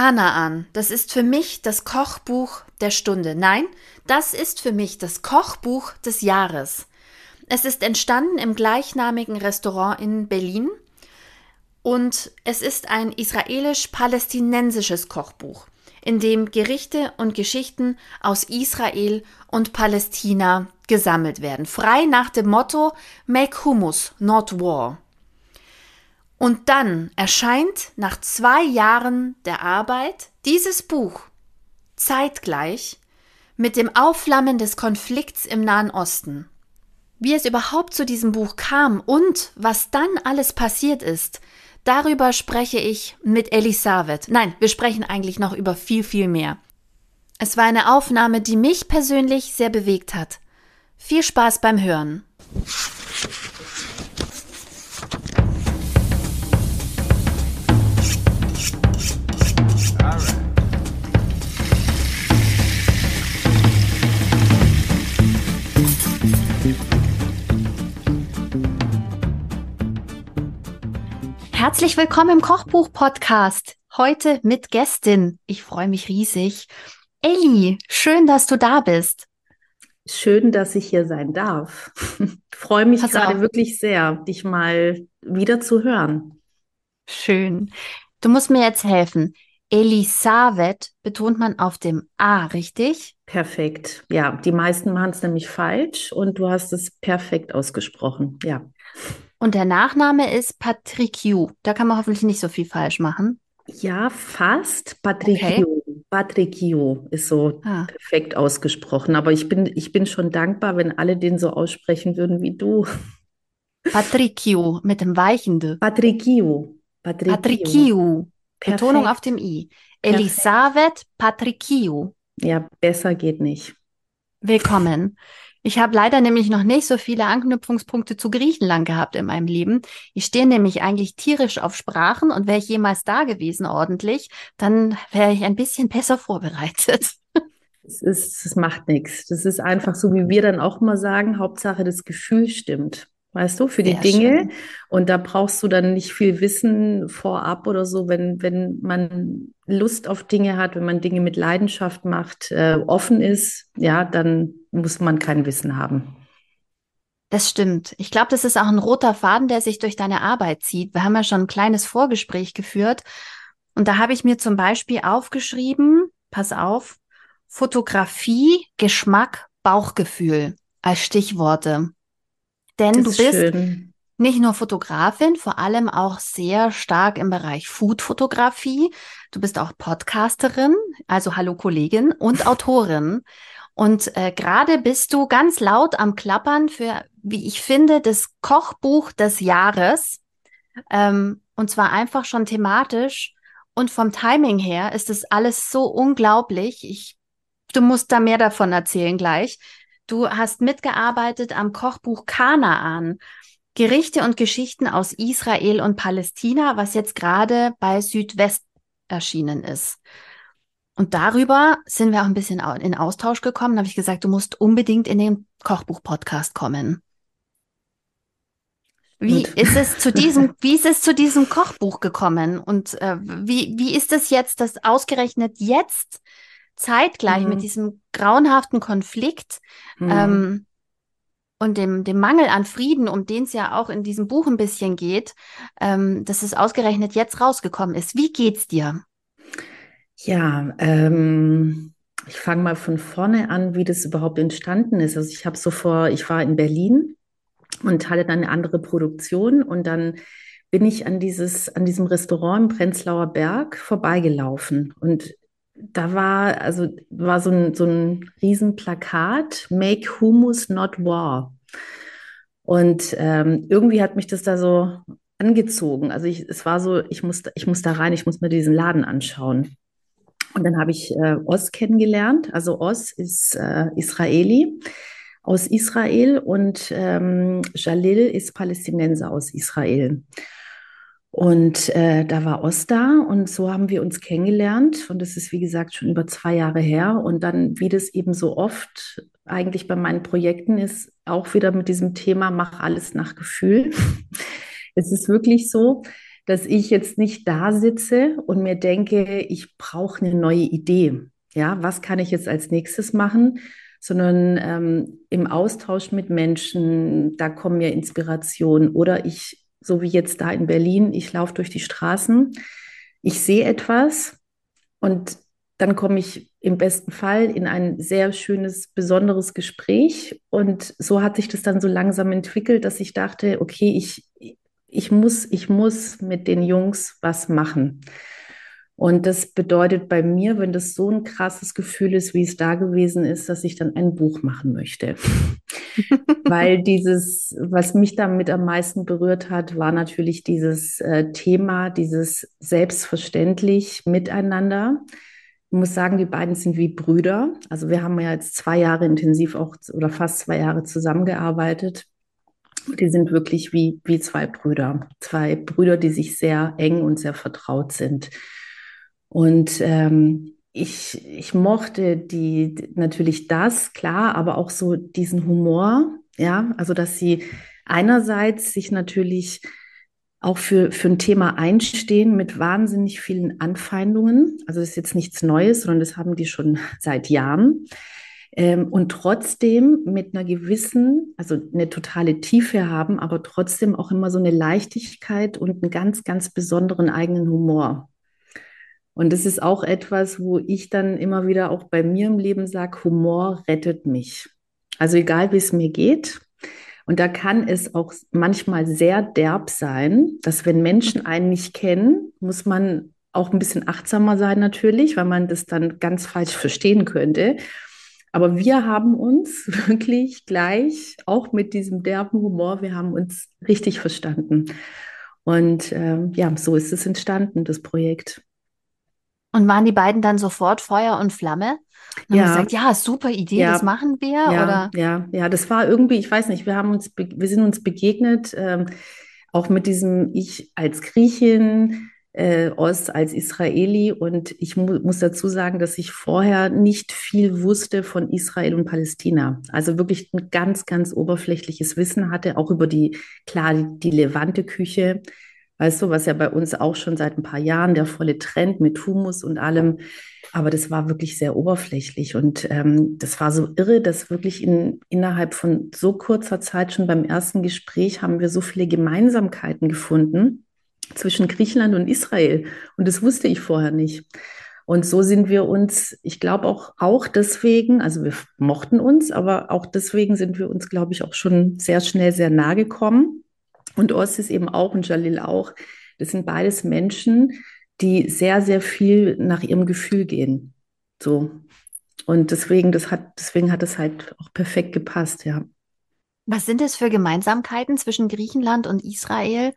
Kanaan, das ist für mich das Kochbuch der Stunde. Nein, das ist für mich das Kochbuch des Jahres. Es ist entstanden im gleichnamigen Restaurant in Berlin und es ist ein israelisch-palästinensisches Kochbuch, in dem Gerichte und Geschichten aus Israel und Palästina gesammelt werden, frei nach dem Motto Make Hummus, not War. Und dann erscheint nach zwei Jahren der Arbeit dieses Buch zeitgleich mit dem Aufflammen des Konflikts im Nahen Osten. Wie es überhaupt zu diesem Buch kam und was dann alles passiert ist, darüber spreche ich mit Elisabeth. Nein, wir sprechen eigentlich noch über viel, viel mehr. Es war eine Aufnahme, die mich persönlich sehr bewegt hat. Viel Spaß beim Hören. Herzlich willkommen im Kochbuch-Podcast. Heute mit Gästin. Ich freue mich riesig. Elli, schön, dass du da bist. Schön, dass ich hier sein darf. Ich freue mich Pass gerade auf. wirklich sehr, dich mal wieder zu hören. Schön. Du musst mir jetzt helfen. Elisabeth betont man auf dem A, richtig? Perfekt. Ja, die meisten machen es nämlich falsch und du hast es perfekt ausgesprochen. Ja. Und der Nachname ist Patriciu. Da kann man hoffentlich nicht so viel falsch machen. Ja, fast. Patriciu. Okay. Patriciu ist so ah. perfekt ausgesprochen. Aber ich bin, ich bin schon dankbar, wenn alle den so aussprechen würden wie du. Patriciu mit dem Weichende. Patriciu. Patriciu. Patriciu. Betonung auf dem I. Elisabeth Patriciu. Ja, besser geht nicht. Willkommen. Ich habe leider nämlich noch nicht so viele Anknüpfungspunkte zu Griechenland gehabt in meinem Leben. Ich stehe nämlich eigentlich tierisch auf Sprachen und wäre ich jemals da gewesen ordentlich, dann wäre ich ein bisschen besser vorbereitet. Es ist, es macht nichts. Das ist einfach so, wie wir dann auch mal sagen, Hauptsache das Gefühl stimmt weißt du, für die Sehr Dinge. Schön. Und da brauchst du dann nicht viel Wissen vorab oder so, wenn, wenn man Lust auf Dinge hat, wenn man Dinge mit Leidenschaft macht, äh, offen ist, ja, dann muss man kein Wissen haben. Das stimmt. Ich glaube, das ist auch ein roter Faden, der sich durch deine Arbeit zieht. Wir haben ja schon ein kleines Vorgespräch geführt. Und da habe ich mir zum Beispiel aufgeschrieben, pass auf, Fotografie, Geschmack, Bauchgefühl als Stichworte. Denn das du bist schön. nicht nur Fotografin, vor allem auch sehr stark im Bereich Food-Fotografie. Du bist auch Podcasterin, also Hallo Kollegin und Autorin. Und äh, gerade bist du ganz laut am Klappern für, wie ich finde, das Kochbuch des Jahres. Ähm, und zwar einfach schon thematisch. Und vom Timing her ist es alles so unglaublich. Ich, du musst da mehr davon erzählen gleich. Du hast mitgearbeitet am Kochbuch Kanaan. Gerichte und Geschichten aus Israel und Palästina, was jetzt gerade bei Südwest erschienen ist. Und darüber sind wir auch ein bisschen in Austausch gekommen. Da habe ich gesagt, du musst unbedingt in den Kochbuch-Podcast kommen. Wie Gut. ist es zu diesem, wie ist es zu diesem Kochbuch gekommen? Und äh, wie, wie ist es jetzt, dass ausgerechnet jetzt zeitgleich mhm. mit diesem grauenhaften Konflikt mhm. ähm, und dem, dem Mangel an Frieden, um den es ja auch in diesem Buch ein bisschen geht, ähm, dass es ausgerechnet jetzt rausgekommen ist. Wie geht's dir? Ja, ähm, ich fange mal von vorne an, wie das überhaupt entstanden ist. Also ich habe so vor, ich war in Berlin und hatte dann eine andere Produktion und dann bin ich an dieses, an diesem Restaurant im Prenzlauer Berg vorbeigelaufen und da war, also war so ein, so ein Riesenplakat, Make Humus Not War. Und ähm, irgendwie hat mich das da so angezogen. Also ich, es war so, ich muss, ich muss da rein, ich muss mir diesen Laden anschauen. Und dann habe ich äh, Oz kennengelernt. Also Oz ist äh, Israeli aus Israel und ähm, Jalil ist Palästinenser aus Israel. Und äh, da war Osta und so haben wir uns kennengelernt. Und das ist, wie gesagt, schon über zwei Jahre her. Und dann, wie das eben so oft eigentlich bei meinen Projekten ist, auch wieder mit diesem Thema, mach alles nach Gefühl. es ist wirklich so, dass ich jetzt nicht da sitze und mir denke, ich brauche eine neue Idee. Ja, was kann ich jetzt als nächstes machen? Sondern ähm, im Austausch mit Menschen, da kommen mir Inspirationen. Oder ich, so wie jetzt da in Berlin, ich laufe durch die Straßen, ich sehe etwas und dann komme ich im besten Fall in ein sehr schönes, besonderes Gespräch. Und so hat sich das dann so langsam entwickelt, dass ich dachte, okay, ich, ich muss, ich muss mit den Jungs was machen. Und das bedeutet bei mir, wenn das so ein krasses Gefühl ist, wie es da gewesen ist, dass ich dann ein Buch machen möchte. Weil dieses, was mich damit am meisten berührt hat, war natürlich dieses äh, Thema, dieses selbstverständlich miteinander ich muss sagen, die beiden sind wie Brüder. Also wir haben ja jetzt zwei Jahre intensiv auch oder fast zwei Jahre zusammengearbeitet. Die sind wirklich wie, wie zwei Brüder. Zwei Brüder, die sich sehr eng und sehr vertraut sind. Und ähm, ich, ich mochte die natürlich das, klar, aber auch so diesen Humor, ja, also dass sie einerseits sich natürlich auch für, für ein Thema einstehen mit wahnsinnig vielen Anfeindungen. Also das ist jetzt nichts Neues, sondern das haben die schon seit Jahren. Ähm, und trotzdem mit einer gewissen, also eine totale Tiefe haben, aber trotzdem auch immer so eine Leichtigkeit und einen ganz, ganz besonderen eigenen Humor. Und das ist auch etwas, wo ich dann immer wieder auch bei mir im Leben sage, Humor rettet mich. Also egal, wie es mir geht, und da kann es auch manchmal sehr derb sein, dass wenn Menschen einen nicht kennen, muss man auch ein bisschen achtsamer sein natürlich, weil man das dann ganz falsch verstehen könnte. Aber wir haben uns wirklich gleich, auch mit diesem derben Humor, wir haben uns richtig verstanden. Und ähm, ja, so ist es entstanden, das Projekt. Und waren die beiden dann sofort Feuer und Flamme? Und ja. gesagt, ja, super Idee, ja. das machen wir, ja, oder? Ja, ja, das war irgendwie, ich weiß nicht, wir haben uns, wir sind uns begegnet, ähm, auch mit diesem Ich als Griechin, äh, Ost als Israeli. Und ich mu muss dazu sagen, dass ich vorher nicht viel wusste von Israel und Palästina. Also wirklich ein ganz, ganz oberflächliches Wissen hatte, auch über die, klar, die, die Levante-Küche Weißt du, was ja bei uns auch schon seit ein paar Jahren der volle Trend mit Humus und allem. Aber das war wirklich sehr oberflächlich und ähm, das war so irre, dass wirklich in, innerhalb von so kurzer Zeit schon beim ersten Gespräch haben wir so viele Gemeinsamkeiten gefunden zwischen Griechenland und Israel. Und das wusste ich vorher nicht. Und so sind wir uns, ich glaube auch, auch deswegen, also wir mochten uns, aber auch deswegen sind wir uns, glaube ich, auch schon sehr schnell sehr nahe gekommen. Und Ossis eben auch und Jalil auch. Das sind beides Menschen, die sehr, sehr viel nach ihrem Gefühl gehen. So. Und deswegen, das hat, deswegen hat es halt auch perfekt gepasst, ja. Was sind es für Gemeinsamkeiten zwischen Griechenland und Israel?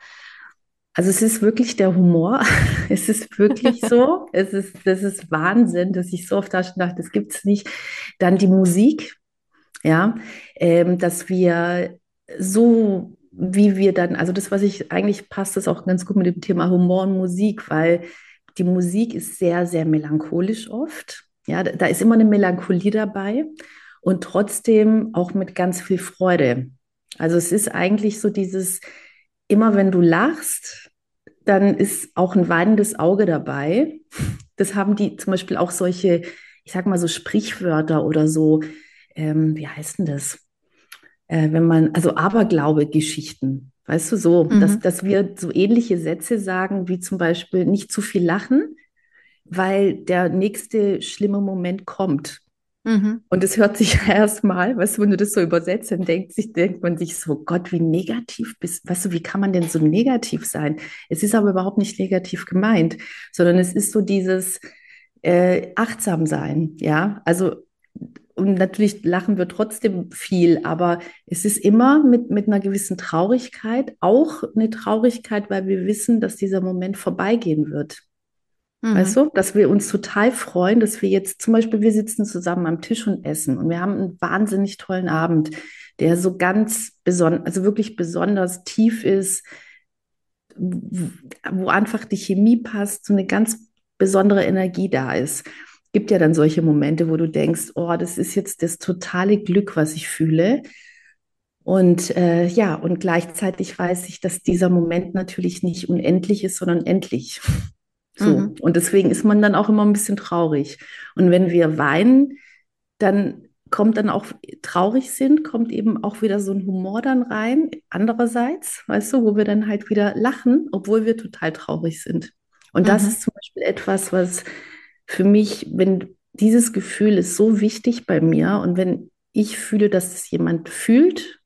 Also es ist wirklich der Humor. Es ist wirklich so. es ist, das ist Wahnsinn, dass ich so oft da schon dachte, das gibt es nicht. Dann die Musik, ja, ähm, dass wir so wie wir dann, also das, was ich eigentlich passt, das auch ganz gut mit dem Thema Humor und Musik, weil die Musik ist sehr, sehr melancholisch oft. Ja, da ist immer eine Melancholie dabei und trotzdem auch mit ganz viel Freude. Also es ist eigentlich so dieses, immer wenn du lachst, dann ist auch ein weinendes Auge dabei. Das haben die zum Beispiel auch solche, ich sag mal so Sprichwörter oder so, ähm, wie heißt denn das? Äh, wenn man, also Aberglaube-Geschichten, weißt du, so, mhm. dass, dass wir so ähnliche Sätze sagen, wie zum Beispiel nicht zu viel lachen, weil der nächste schlimme Moment kommt. Mhm. Und es hört sich erstmal, weißt du, wenn du das so übersetzt, dann denkt, sich, denkt man sich so, Gott, wie negativ bist, weißt du, wie kann man denn so negativ sein? Es ist aber überhaupt nicht negativ gemeint, sondern es ist so dieses äh, achtsam sein, ja, also und natürlich lachen wir trotzdem viel, aber es ist immer mit, mit einer gewissen Traurigkeit, auch eine Traurigkeit, weil wir wissen, dass dieser Moment vorbeigehen wird. Mhm. Weißt du, dass wir uns total freuen, dass wir jetzt zum Beispiel, wir sitzen zusammen am Tisch und essen und wir haben einen wahnsinnig tollen Abend, der so ganz besonders, also wirklich besonders tief ist, wo einfach die Chemie passt, so eine ganz besondere Energie da ist gibt ja dann solche Momente, wo du denkst, oh, das ist jetzt das totale Glück, was ich fühle. Und äh, ja, und gleichzeitig weiß ich, dass dieser Moment natürlich nicht unendlich ist, sondern endlich. So. Mhm. Und deswegen ist man dann auch immer ein bisschen traurig. Und wenn wir weinen, dann kommt dann auch traurig sind, kommt eben auch wieder so ein Humor dann rein. Andererseits, weißt du, wo wir dann halt wieder lachen, obwohl wir total traurig sind. Und das mhm. ist zum Beispiel etwas, was für mich, wenn dieses Gefühl ist so wichtig bei mir und wenn ich fühle, dass es jemand fühlt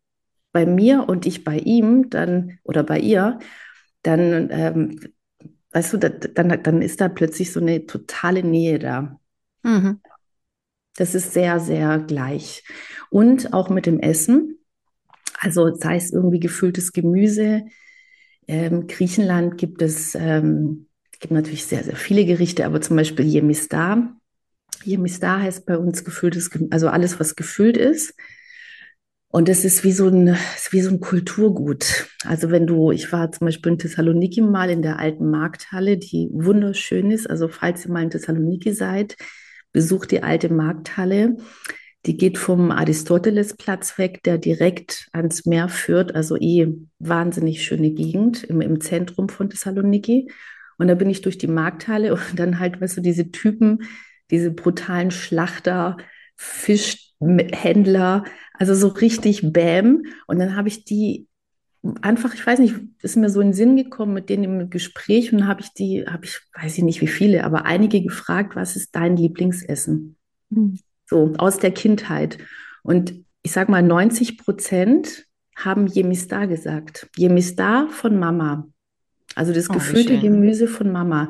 bei mir und ich bei ihm, dann oder bei ihr, dann, ähm, weißt du, da, dann, dann ist da plötzlich so eine totale Nähe da. Mhm. Das ist sehr, sehr gleich. Und auch mit dem Essen, also sei es irgendwie gefülltes Gemüse. Ähm, Griechenland gibt es, ähm, gibt natürlich sehr, sehr viele Gerichte, aber zum Beispiel Yemistar. Yemistar heißt bei uns gefülltes, also alles, was gefüllt ist. Und es ist wie so ein, wie so ein Kulturgut. Also wenn du, ich war zum Beispiel in Thessaloniki mal in der alten Markthalle, die wunderschön ist. Also falls ihr mal in Thessaloniki seid, besucht die alte Markthalle. Die geht vom Aristotelesplatz weg, der direkt ans Meer führt. Also eh wahnsinnig schöne Gegend im, im Zentrum von Thessaloniki. Und da bin ich durch die Markthalle und dann halt, weißt du, diese Typen, diese brutalen Schlachter, Fischhändler, also so richtig Bäm. Und dann habe ich die einfach, ich weiß nicht, ist mir so in den Sinn gekommen mit denen im Gespräch und habe ich die, habe ich, weiß ich nicht wie viele, aber einige gefragt, was ist dein Lieblingsessen? Mhm. So aus der Kindheit. Und ich sage mal, 90 Prozent haben Jemistar gesagt. Jemistar von Mama. Also das oh, gefüllte Gemüse von Mama.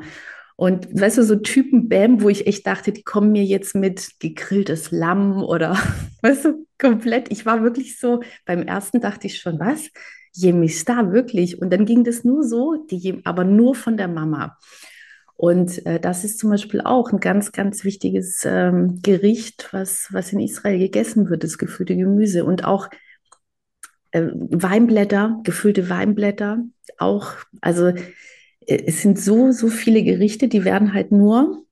Und weißt du, so Typen Bäm, wo ich echt dachte, die kommen mir jetzt mit gegrilltes Lamm oder, weißt du, komplett. Ich war wirklich so, beim ersten dachte ich schon, was? Jemistar, wirklich. Und dann ging das nur so, die, aber nur von der Mama. Und äh, das ist zum Beispiel auch ein ganz, ganz wichtiges ähm, Gericht, was, was in Israel gegessen wird, das gefüllte Gemüse. Und auch äh, Weinblätter, gefüllte Weinblätter, auch, also äh, es sind so, so viele Gerichte, die werden halt nur,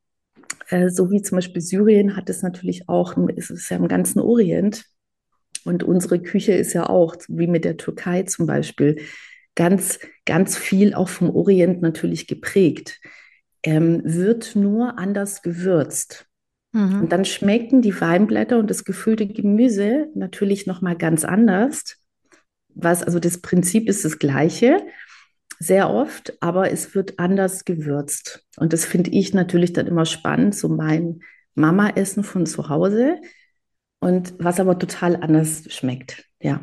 äh, so wie zum Beispiel Syrien hat es natürlich auch, es ist ja im ganzen Orient, und unsere Küche ist ja auch, wie mit der Türkei zum Beispiel, ganz, ganz viel auch vom Orient natürlich geprägt, ähm, wird nur anders gewürzt. Mhm. Und dann schmecken die Weinblätter und das gefüllte Gemüse natürlich nochmal ganz anders. Was, also das Prinzip ist das gleiche, sehr oft, aber es wird anders gewürzt. Und das finde ich natürlich dann immer spannend, so mein Mama-Essen von zu Hause und was aber total anders schmeckt. Ja.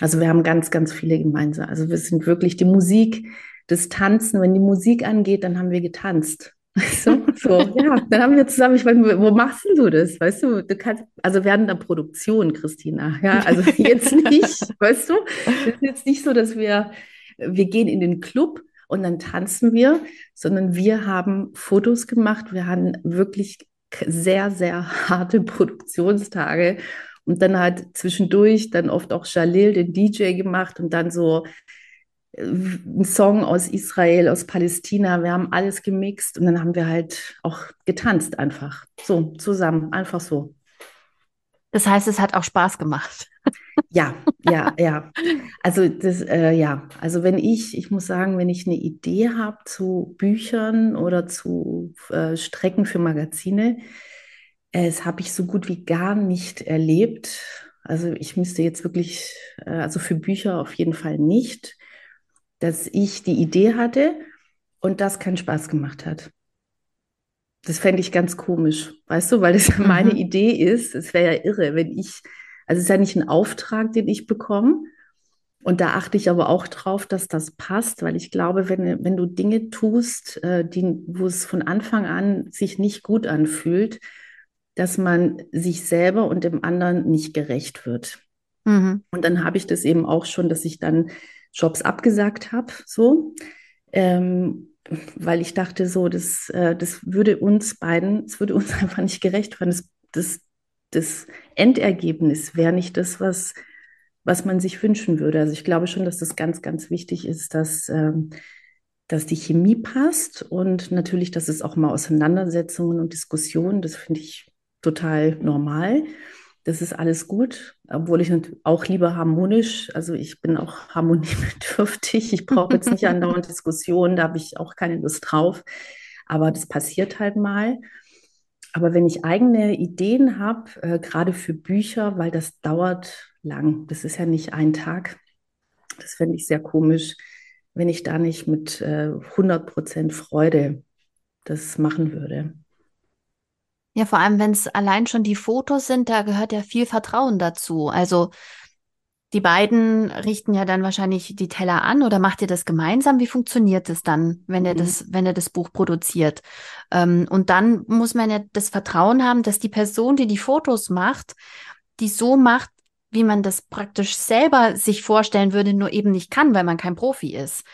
Also wir haben ganz, ganz viele gemeinsam. Also wir sind wirklich die Musik, das Tanzen. Wenn die Musik angeht, dann haben wir getanzt. So, so, ja, dann haben wir zusammen, ich meine, wo machst du das? Weißt du, du kannst, also während der Produktion, Christina, ja, also jetzt nicht, weißt du, es ist jetzt nicht so, dass wir, wir gehen in den Club und dann tanzen wir, sondern wir haben Fotos gemacht, wir haben wirklich sehr, sehr harte Produktionstage und dann halt zwischendurch dann oft auch Jalil, den DJ gemacht und dann so ein Song aus Israel, aus Palästina. Wir haben alles gemixt und dann haben wir halt auch getanzt einfach. So, zusammen, einfach so. Das heißt, es hat auch Spaß gemacht. Ja, ja, ja. Also das, äh, ja, also wenn ich, ich muss sagen, wenn ich eine Idee habe zu Büchern oder zu äh, Strecken für Magazine, äh, das habe ich so gut wie gar nicht erlebt. Also ich müsste jetzt wirklich, äh, also für Bücher auf jeden Fall nicht, dass ich die Idee hatte und das keinen Spaß gemacht hat. Das fände ich ganz komisch, weißt du, weil das mhm. meine Idee ist. Es wäre ja irre, wenn ich also es ist ja nicht ein Auftrag, den ich bekomme. Und da achte ich aber auch drauf, dass das passt, weil ich glaube, wenn, wenn du Dinge tust, äh, die, wo es von Anfang an sich nicht gut anfühlt, dass man sich selber und dem anderen nicht gerecht wird. Mhm. Und dann habe ich das eben auch schon, dass ich dann Jobs abgesagt habe, so, ähm, weil ich dachte, so, das, äh, das würde uns beiden, es würde uns einfach nicht gerecht werden. Das, das das Endergebnis wäre nicht das, was, was man sich wünschen würde. Also ich glaube schon, dass das ganz, ganz wichtig ist, dass, ähm, dass die Chemie passt und natürlich, dass es auch mal Auseinandersetzungen und Diskussionen, das finde ich total normal. Das ist alles gut, obwohl ich auch lieber harmonisch, also ich bin auch harmoniebedürftig. Ich brauche jetzt nicht andauernd Diskussionen, da habe ich auch keine Lust drauf. Aber das passiert halt mal. Aber wenn ich eigene Ideen habe, äh, gerade für Bücher, weil das dauert lang, das ist ja nicht ein Tag, das fände ich sehr komisch, wenn ich da nicht mit äh, 100% Freude das machen würde. Ja, vor allem, wenn es allein schon die Fotos sind, da gehört ja viel Vertrauen dazu. Also die beiden richten ja dann wahrscheinlich die Teller an oder macht ihr das gemeinsam? Wie funktioniert es dann, wenn er mhm. das, wenn er das Buch produziert? Ähm, und dann muss man ja das Vertrauen haben, dass die Person, die die Fotos macht, die so macht, wie man das praktisch selber sich vorstellen würde, nur eben nicht kann, weil man kein Profi ist.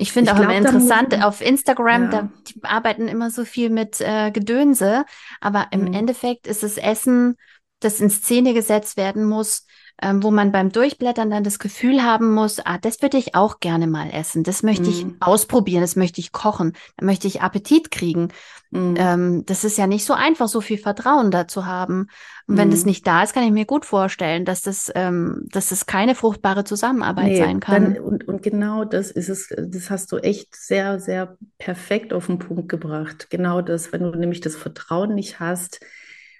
Ich finde auch glaub, immer interessant, auf Instagram, ja. da die arbeiten immer so viel mit äh, Gedönse, aber im mhm. Endeffekt ist es Essen, das in Szene gesetzt werden muss, ähm, wo man beim Durchblättern dann das Gefühl haben muss, ah, das würde ich auch gerne mal essen, das möchte mhm. ich ausprobieren, das möchte ich kochen, da möchte ich Appetit kriegen. Mhm. Ähm, das ist ja nicht so einfach, so viel Vertrauen dazu haben. Und wenn mhm. das nicht da ist, kann ich mir gut vorstellen, dass das, ähm, dass das keine fruchtbare Zusammenarbeit nee, sein kann. Dann, und, und genau das ist es, das hast du echt sehr, sehr perfekt auf den Punkt gebracht. Genau das, wenn du nämlich das Vertrauen nicht hast,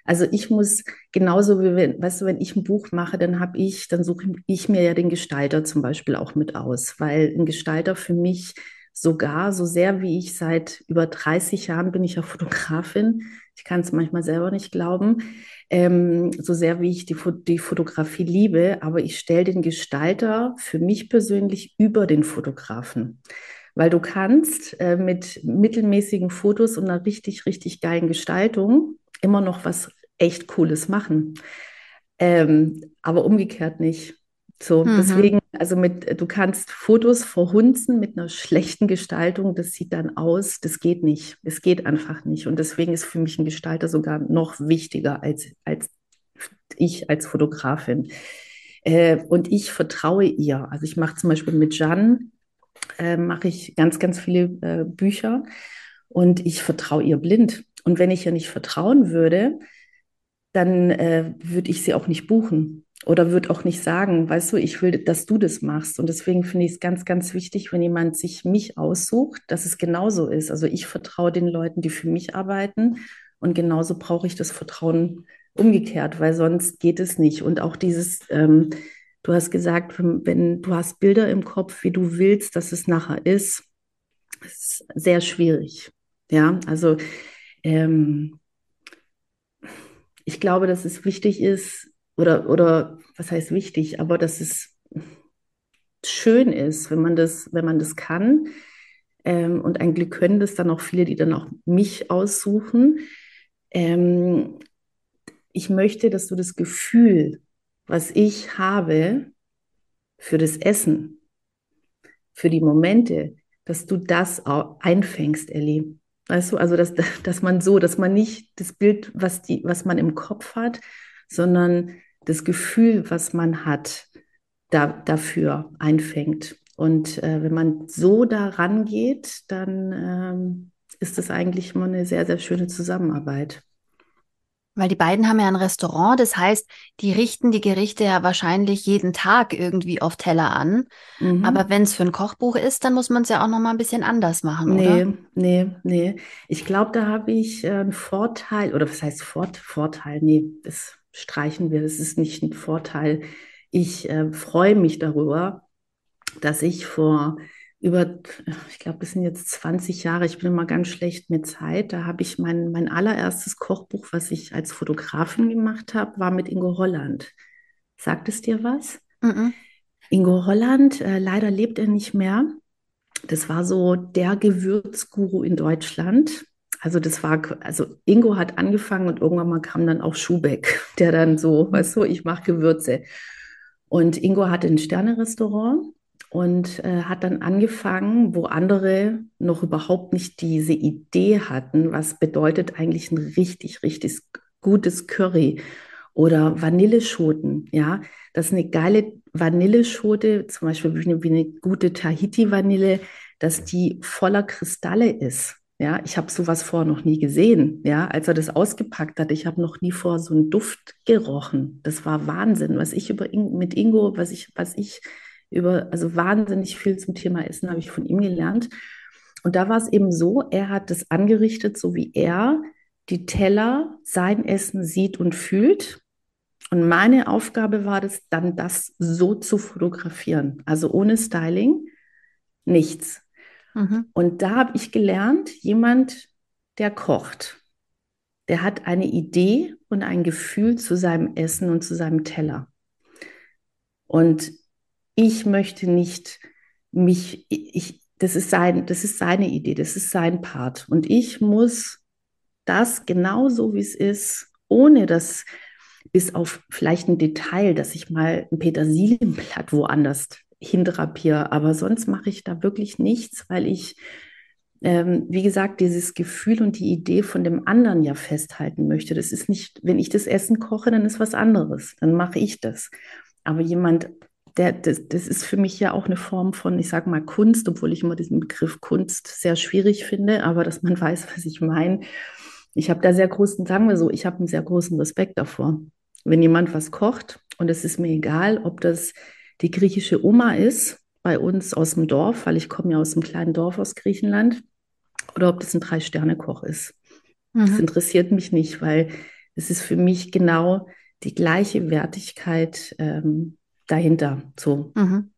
also ich muss genauso wie wenn, weißt du, wenn ich ein Buch mache, dann habe ich, dann suche ich mir ja den Gestalter zum Beispiel auch mit aus, weil ein Gestalter für mich sogar so sehr wie ich seit über 30 Jahren bin ich ja Fotografin. Ich kann es manchmal selber nicht glauben. Ähm, so sehr wie ich die, die Fotografie liebe, aber ich stelle den Gestalter für mich persönlich über den Fotografen. Weil du kannst äh, mit mittelmäßigen Fotos und einer richtig, richtig geilen Gestaltung immer noch was echt Cooles machen. Ähm, aber umgekehrt nicht. So, mhm. deswegen, also mit, du kannst Fotos verhunzen mit einer schlechten Gestaltung, das sieht dann aus, das geht nicht. Es geht einfach nicht. Und deswegen ist für mich ein Gestalter sogar noch wichtiger als, als ich als Fotografin. Äh, und ich vertraue ihr. Also ich mache zum Beispiel mit Jeanne, äh, mache ich ganz, ganz viele äh, Bücher und ich vertraue ihr blind. Und wenn ich ihr nicht vertrauen würde, dann äh, würde ich sie auch nicht buchen oder würde auch nicht sagen, weißt du, ich will, dass du das machst. Und deswegen finde ich es ganz, ganz wichtig, wenn jemand sich mich aussucht, dass es genauso ist. Also ich vertraue den Leuten, die für mich arbeiten. Und genauso brauche ich das Vertrauen umgekehrt, weil sonst geht es nicht. Und auch dieses, ähm, du hast gesagt, wenn du hast Bilder im Kopf, wie du willst, dass es nachher ist, ist sehr schwierig. Ja, also ähm, ich glaube, dass es wichtig ist, oder, oder was heißt wichtig, aber dass es schön ist, wenn man das, wenn man das kann. Ähm, und ein Glück können das dann auch viele, die dann auch mich aussuchen. Ähm, ich möchte, dass du das Gefühl, was ich habe für das Essen, für die Momente, dass du das auch einfängst, Ellie. Weißt du, also dass, dass man so, dass man nicht das Bild, was, die, was man im Kopf hat, sondern das Gefühl, was man hat, da, dafür einfängt. Und äh, wenn man so da rangeht, dann ähm, ist das eigentlich immer eine sehr, sehr schöne Zusammenarbeit. Weil die beiden haben ja ein Restaurant, das heißt, die richten die Gerichte ja wahrscheinlich jeden Tag irgendwie auf Teller an. Mhm. Aber wenn es für ein Kochbuch ist, dann muss man es ja auch noch mal ein bisschen anders machen, nee, oder? Nee, nee. Ich glaube, da habe ich äh, einen Vorteil, oder was heißt Fort Vorteil? Nee, das streichen wir, das ist nicht ein Vorteil. Ich äh, freue mich darüber, dass ich vor über, ich glaube, das sind jetzt 20 Jahre, ich bin immer ganz schlecht mit Zeit. Da habe ich mein, mein allererstes Kochbuch, was ich als Fotografin gemacht habe, war mit Ingo Holland. Sagt es dir was? Mm -mm. Ingo Holland, äh, leider lebt er nicht mehr. Das war so der Gewürzguru in Deutschland. Also das war, also Ingo hat angefangen und irgendwann mal kam dann auch Schubeck, der dann so, weißt du, ich mache Gewürze. Und Ingo hatte ein Sterne-Restaurant und äh, hat dann angefangen, wo andere noch überhaupt nicht diese Idee hatten, was bedeutet eigentlich ein richtig, richtig gutes Curry oder Vanilleschoten, ja, dass eine geile Vanilleschote, zum Beispiel wie eine, wie eine gute Tahiti-Vanille, dass die voller Kristalle ist, Ja, ich habe sowas vorher noch nie gesehen. Ja, als er das ausgepackt hat, ich habe noch nie vor so einen Duft gerochen. Das war Wahnsinn, was ich über mit Ingo, was ich, was ich über, also wahnsinnig viel zum Thema Essen habe ich von ihm gelernt. Und da war es eben so, er hat das angerichtet, so wie er die Teller, sein Essen sieht und fühlt. Und meine Aufgabe war es dann, das so zu fotografieren. Also ohne Styling, nichts. Mhm. Und da habe ich gelernt, jemand, der kocht, der hat eine Idee und ein Gefühl zu seinem Essen und zu seinem Teller. Und ich möchte nicht mich, ich, das ist sein, das ist seine Idee, das ist sein Part. Und ich muss das genauso wie es ist, ohne dass bis auf vielleicht ein Detail, dass ich mal ein Petersilienblatt woanders hindrapiere, aber sonst mache ich da wirklich nichts, weil ich, ähm, wie gesagt, dieses Gefühl und die Idee von dem anderen ja festhalten möchte. Das ist nicht, wenn ich das Essen koche, dann ist was anderes, dann mache ich das. Aber jemand der, das, das ist für mich ja auch eine Form von, ich sage mal, Kunst, obwohl ich immer diesen Begriff Kunst sehr schwierig finde, aber dass man weiß, was ich meine. Ich habe da sehr großen, sagen wir so, ich habe einen sehr großen Respekt davor. Wenn jemand was kocht und es ist mir egal, ob das die griechische Oma ist, bei uns aus dem Dorf, weil ich komme ja aus einem kleinen Dorf aus Griechenland, oder ob das ein Drei-Sterne-Koch ist. Mhm. Das interessiert mich nicht, weil es ist für mich genau die gleiche Wertigkeit ähm, dahinter. So. Mhm.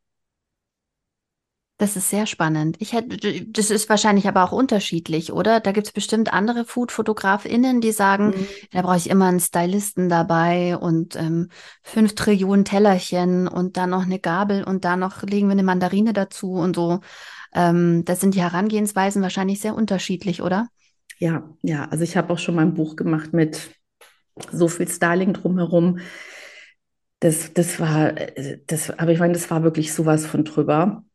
Das ist sehr spannend. Ich hätte, das ist wahrscheinlich aber auch unterschiedlich, oder? Da gibt es bestimmt andere Food-FotografInnen, die sagen, mhm. da brauche ich immer einen Stylisten dabei und ähm, fünf Trillionen Tellerchen und dann noch eine Gabel und da noch legen wir eine Mandarine dazu und so. Ähm, das sind die Herangehensweisen wahrscheinlich sehr unterschiedlich, oder? Ja, ja. Also ich habe auch schon mal ein Buch gemacht mit so viel Styling drumherum das, das war, das, aber ich meine, das war wirklich sowas von drüber.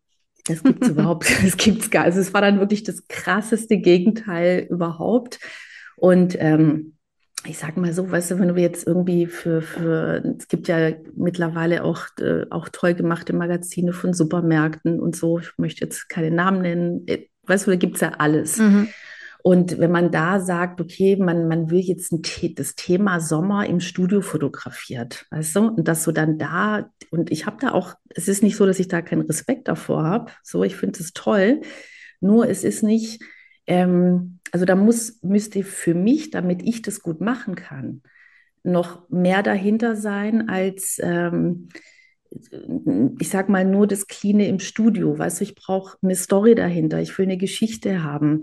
Das gibt es überhaupt, das gibt's gar. Also es war dann wirklich das krasseste Gegenteil überhaupt. Und ähm, ich sag mal so, weißt du, wenn du jetzt irgendwie für, für es gibt ja mittlerweile auch, äh, auch toll gemachte Magazine von Supermärkten und so, ich möchte jetzt keine Namen nennen, äh, weißt du, da gibt es ja alles. Mhm. Und wenn man da sagt, okay, man, man will jetzt ein, das Thema Sommer im Studio fotografiert, weißt du, und das so dann da, und ich habe da auch, es ist nicht so, dass ich da keinen Respekt davor habe, so, ich finde es toll, nur es ist nicht, ähm, also da muss, müsste für mich, damit ich das gut machen kann, noch mehr dahinter sein als, ähm, ich sag mal, nur das Cleane im Studio. Weißt du, ich brauche eine Story dahinter. Ich will eine Geschichte haben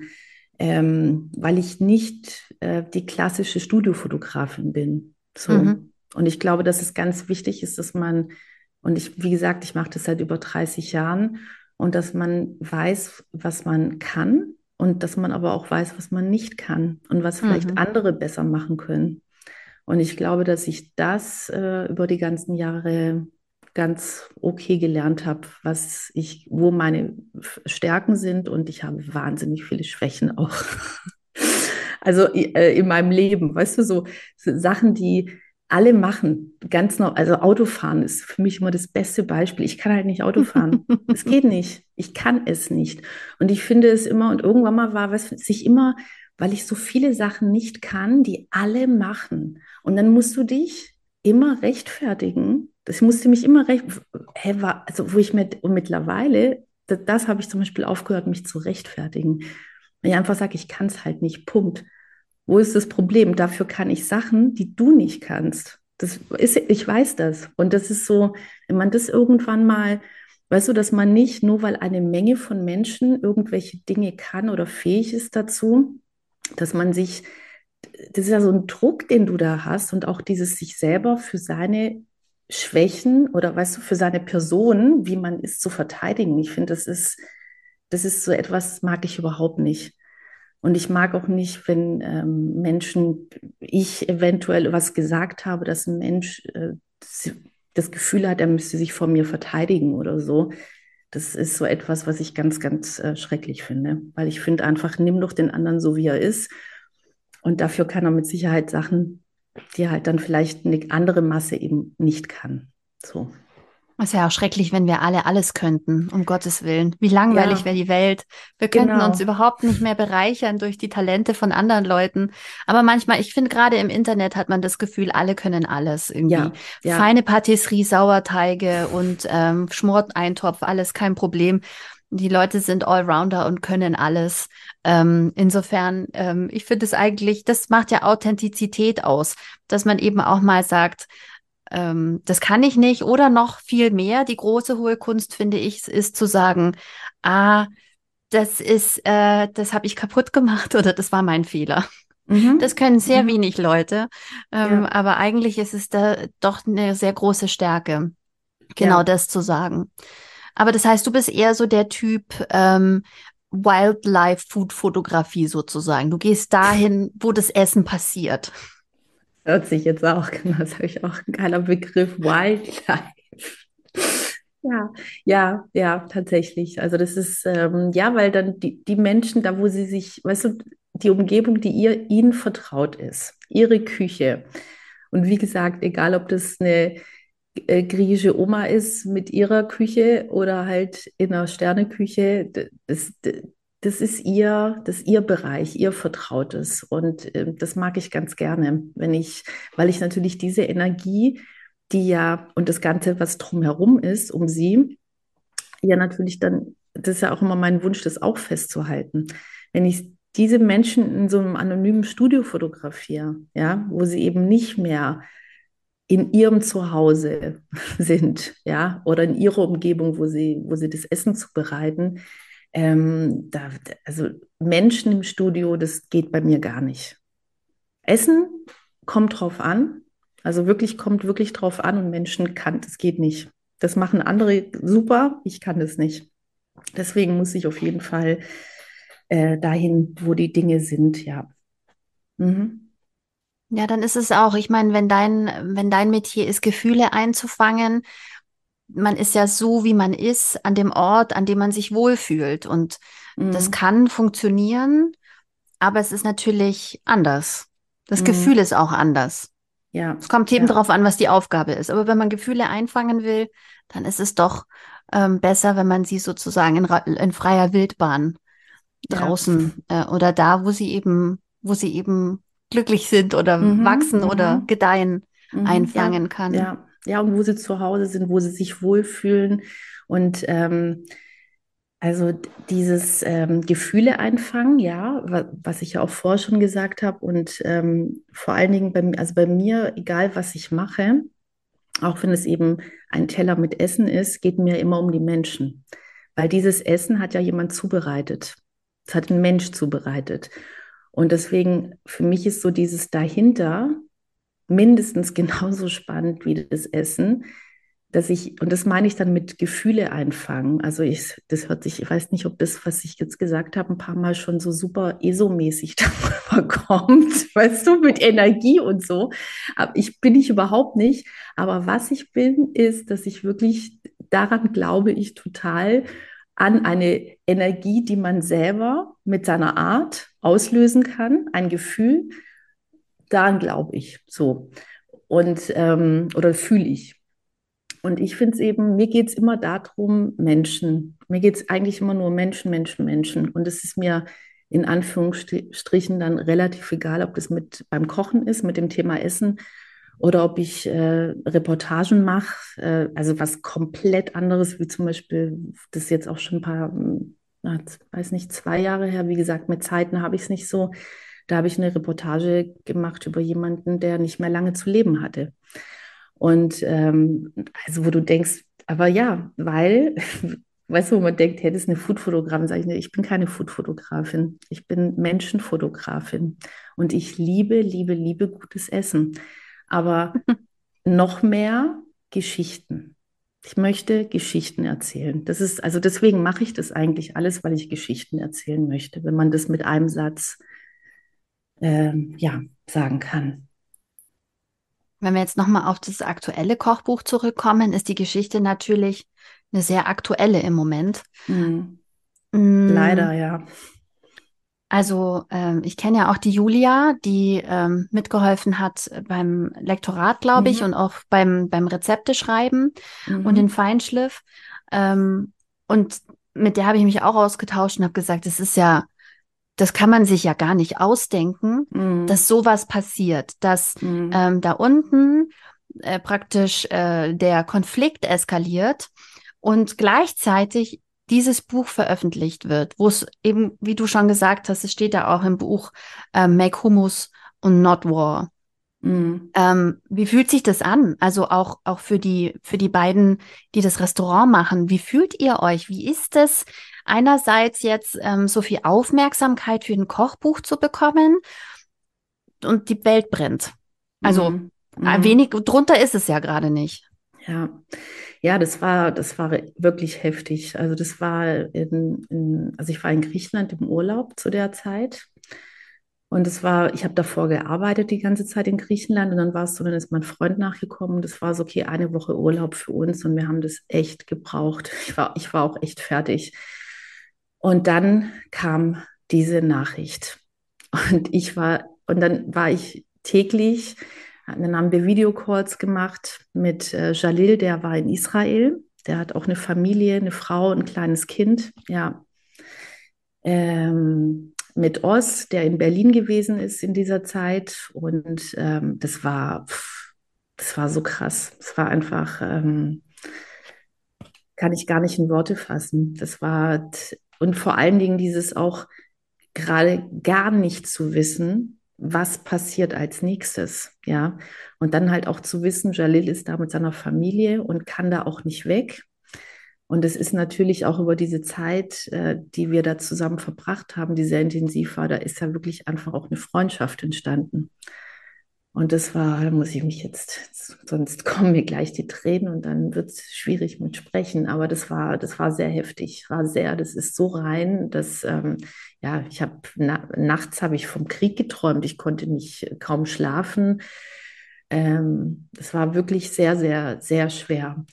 ähm, weil ich nicht äh, die klassische Studiofotografin bin. So. Mhm. Und ich glaube, dass es ganz wichtig ist, dass man, und ich, wie gesagt, ich mache das seit über 30 Jahren, und dass man weiß, was man kann und dass man aber auch weiß, was man nicht kann und was vielleicht mhm. andere besser machen können. Und ich glaube, dass ich das äh, über die ganzen Jahre ganz okay gelernt habe, was ich, wo meine Stärken sind und ich habe wahnsinnig viele Schwächen auch. also äh, in meinem Leben, weißt du, so, Sachen, die alle machen, ganz noch, also Autofahren ist für mich immer das beste Beispiel. Ich kann halt nicht Auto fahren. Es geht nicht. Ich kann es nicht. Und ich finde es immer, und irgendwann mal war was sich immer, weil ich so viele Sachen nicht kann, die alle machen. Und dann musst du dich immer rechtfertigen, das musste mich immer recht, hä, war, also wo ich mit, und mittlerweile, das, das habe ich zum Beispiel aufgehört, mich zu rechtfertigen. Wenn ich einfach sage, ich kann es halt nicht, Punkt. Wo ist das Problem? Dafür kann ich Sachen, die du nicht kannst. Das ist, ich weiß das. Und das ist so, wenn man das irgendwann mal, weißt du, dass man nicht, nur weil eine Menge von Menschen irgendwelche Dinge kann oder fähig ist dazu, dass man sich, das ist ja so ein Druck, den du da hast und auch dieses sich selber für seine Schwächen oder weißt du, für seine Person, wie man ist, zu verteidigen. Ich finde, das ist, das ist so etwas, mag ich überhaupt nicht. Und ich mag auch nicht, wenn ähm, Menschen, ich eventuell was gesagt habe, dass ein Mensch äh, das Gefühl hat, er müsste sich vor mir verteidigen oder so. Das ist so etwas, was ich ganz, ganz äh, schrecklich finde. Weil ich finde einfach, nimm doch den anderen so, wie er ist. Und dafür kann er mit Sicherheit Sachen die halt dann vielleicht eine andere Masse eben nicht kann. So. Es wäre auch schrecklich, wenn wir alle alles könnten, um Gottes Willen. Wie langweilig ja. wäre die Welt. Wir könnten genau. uns überhaupt nicht mehr bereichern durch die Talente von anderen Leuten. Aber manchmal, ich finde, gerade im Internet hat man das Gefühl, alle können alles irgendwie. Ja. Ja. Feine Patisserie, Sauerteige und ähm, Schmorteintopf, alles kein Problem. Die Leute sind Allrounder und können alles. Ähm, insofern, ähm, ich finde es eigentlich, das macht ja Authentizität aus, dass man eben auch mal sagt, ähm, das kann ich nicht. Oder noch viel mehr, die große hohe Kunst, finde ich, ist zu sagen, ah, das ist, äh, das habe ich kaputt gemacht oder das war mein Fehler. Mhm. Das können sehr mhm. wenig Leute, ähm, ja. aber eigentlich ist es da doch eine sehr große Stärke, genau ja. das zu sagen. Aber das heißt, du bist eher so der Typ ähm, Wildlife-Food-Fotografie sozusagen. Du gehst dahin, wo das Essen passiert. Hört sich jetzt auch, genau, das habe ich auch ein geiler Begriff, Wildlife. Ja, ja, ja, tatsächlich. Also das ist, ähm, ja, weil dann die, die Menschen, da wo sie sich, weißt du, die Umgebung, die ihr, ihnen vertraut ist, ihre Küche. Und wie gesagt, egal ob das eine äh, griechische Oma ist mit ihrer Küche oder halt in einer Sterneküche, das, das ist ihr, das ist ihr Bereich, ihr Vertrautes. Und äh, das mag ich ganz gerne, wenn ich, weil ich natürlich diese Energie, die ja und das Ganze, was drumherum ist, um sie, ja natürlich dann, das ist ja auch immer mein Wunsch, das auch festzuhalten. Wenn ich diese Menschen in so einem anonymen Studio fotografiere, ja, wo sie eben nicht mehr in ihrem Zuhause sind, ja, oder in ihrer Umgebung, wo sie, wo sie das Essen zubereiten, ähm, da, also Menschen im Studio, das geht bei mir gar nicht. Essen kommt drauf an, also wirklich kommt wirklich drauf an und Menschen kann, das geht nicht. Das machen andere super, ich kann das nicht. Deswegen muss ich auf jeden Fall äh, dahin, wo die Dinge sind, ja. Mhm. Ja, dann ist es auch, ich meine, wenn dein, wenn dein Metier ist, Gefühle einzufangen man ist ja so, wie man ist, an dem Ort, an dem man sich wohlfühlt. Und mhm. das kann funktionieren, aber es ist natürlich anders. Das mhm. Gefühl ist auch anders. Ja. Es kommt eben ja. darauf an, was die Aufgabe ist. Aber wenn man Gefühle einfangen will, dann ist es doch ähm, besser, wenn man sie sozusagen in, in freier Wildbahn draußen ja. äh, oder da, wo sie eben, wo sie eben glücklich sind oder mhm. wachsen oder mhm. gedeihen, mhm. einfangen ja. kann. Ja ja, und wo sie zu Hause sind, wo sie sich wohlfühlen. Und ähm, also dieses ähm, Gefühle einfangen, ja, was ich ja auch vorher schon gesagt habe. Und ähm, vor allen Dingen bei, also bei mir, egal was ich mache, auch wenn es eben ein Teller mit Essen ist, geht mir immer um die Menschen. Weil dieses Essen hat ja jemand zubereitet. Es hat ein Mensch zubereitet. Und deswegen, für mich ist so dieses dahinter, mindestens genauso spannend wie das Essen, dass ich, und das meine ich dann mit Gefühle einfangen. Also ich, das hört sich, ich weiß nicht, ob das, was ich jetzt gesagt habe, ein paar Mal schon so super ESO-mäßig darüber kommt, weißt du, mit Energie und so. Aber ich bin ich überhaupt nicht. Aber was ich bin, ist, dass ich wirklich, daran glaube ich total, an eine Energie, die man selber mit seiner Art auslösen kann, ein Gefühl, daran glaube ich so. Und ähm, oder fühle ich. Und ich finde es eben, mir geht es immer darum, Menschen. Mir geht es eigentlich immer nur Menschen, Menschen, Menschen. Und es ist mir in Anführungsstrichen dann relativ egal, ob das mit beim Kochen ist, mit dem Thema Essen oder ob ich äh, Reportagen mache, äh, also was komplett anderes, wie zum Beispiel, das jetzt auch schon ein paar, na, weiß nicht, zwei Jahre her, wie gesagt, mit Zeiten habe ich es nicht so. Da habe ich eine Reportage gemacht über jemanden, der nicht mehr lange zu leben hatte. Und ähm, also wo du denkst, aber ja, weil, weißt du, wo man denkt, hey, das ist eine Foodfotografin, sage ich, nee, ich bin keine Foodfotografin, ich bin Menschenfotografin und ich liebe, liebe, liebe gutes Essen. Aber noch mehr Geschichten. Ich möchte Geschichten erzählen. Das ist, also deswegen mache ich das eigentlich alles, weil ich Geschichten erzählen möchte. Wenn man das mit einem Satz ähm, ja, sagen kann. Wenn wir jetzt nochmal auf das aktuelle Kochbuch zurückkommen, ist die Geschichte natürlich eine sehr aktuelle im Moment. Mhm. Mhm. Leider, ja. Also ähm, ich kenne ja auch die Julia, die ähm, mitgeholfen hat beim Lektorat, glaube ich, Mhm. und auch beim, beim Rezepte schreiben und den Mhm. Feinschliff. Ähm, und mit der habe ich mich auch ausgetauscht und habe gesagt, das ist ja, das kann man sich ja gar nicht ausdenken, Mhm. dass sowas passiert, dass Mhm. ähm, da unten äh, praktisch äh, der Konflikt eskaliert und gleichzeitig dieses Buch veröffentlicht wird, wo es eben, wie du schon gesagt hast, es steht ja auch im Buch äh, Make Hummus und Not War. Mhm. Ähm, wie fühlt sich das an? Also auch, auch für die, für die beiden, die das Restaurant machen. Wie fühlt ihr euch? Wie ist es, einerseits jetzt ähm, so viel Aufmerksamkeit für ein Kochbuch zu bekommen und die Welt brennt? Also Mhm. äh, Mhm. wenig drunter ist es ja gerade nicht. Ja, ja, das war, das war wirklich heftig. Also das war in, in, also ich war in Griechenland im Urlaub zu der Zeit. Und es war, ich habe davor gearbeitet die ganze Zeit in Griechenland und dann war es so, dann ist mein Freund nachgekommen. Das war so, okay, eine Woche Urlaub für uns und wir haben das echt gebraucht. Ich war, ich war auch echt fertig. Und dann kam diese Nachricht. Und ich war, und dann war ich täglich, dann haben wir Videocalls gemacht mit äh, Jalil, der war in Israel. Der hat auch eine Familie, eine Frau, ein kleines Kind. Ja, ähm, mit Oz, der in Berlin gewesen ist in dieser Zeit. Und ähm, das war, pff, das war so krass. Es war einfach, ähm, kann ich gar nicht in Worte fassen. Das war, und vor allen Dingen dieses auch gerade gar nicht zu wissen, was passiert als nächstes, ja. Und dann halt auch zu wissen, Jalil ist da mit seiner Familie und kann da auch nicht weg. Und es ist natürlich auch über diese Zeit, äh, die wir da zusammen verbracht haben, die sehr intensiv war, da ist ja wirklich einfach auch eine Freundschaft entstanden. Und das war, da muss ich mich jetzt, sonst kommen mir gleich die Tränen und dann wird es schwierig mit Sprechen. Aber das war, das war sehr heftig, war sehr, das ist so rein, dass, ähm, ja, ich habe, na, nachts habe ich vom Krieg geträumt, ich konnte nicht kaum schlafen. Ähm, das war wirklich sehr, sehr, sehr schwer.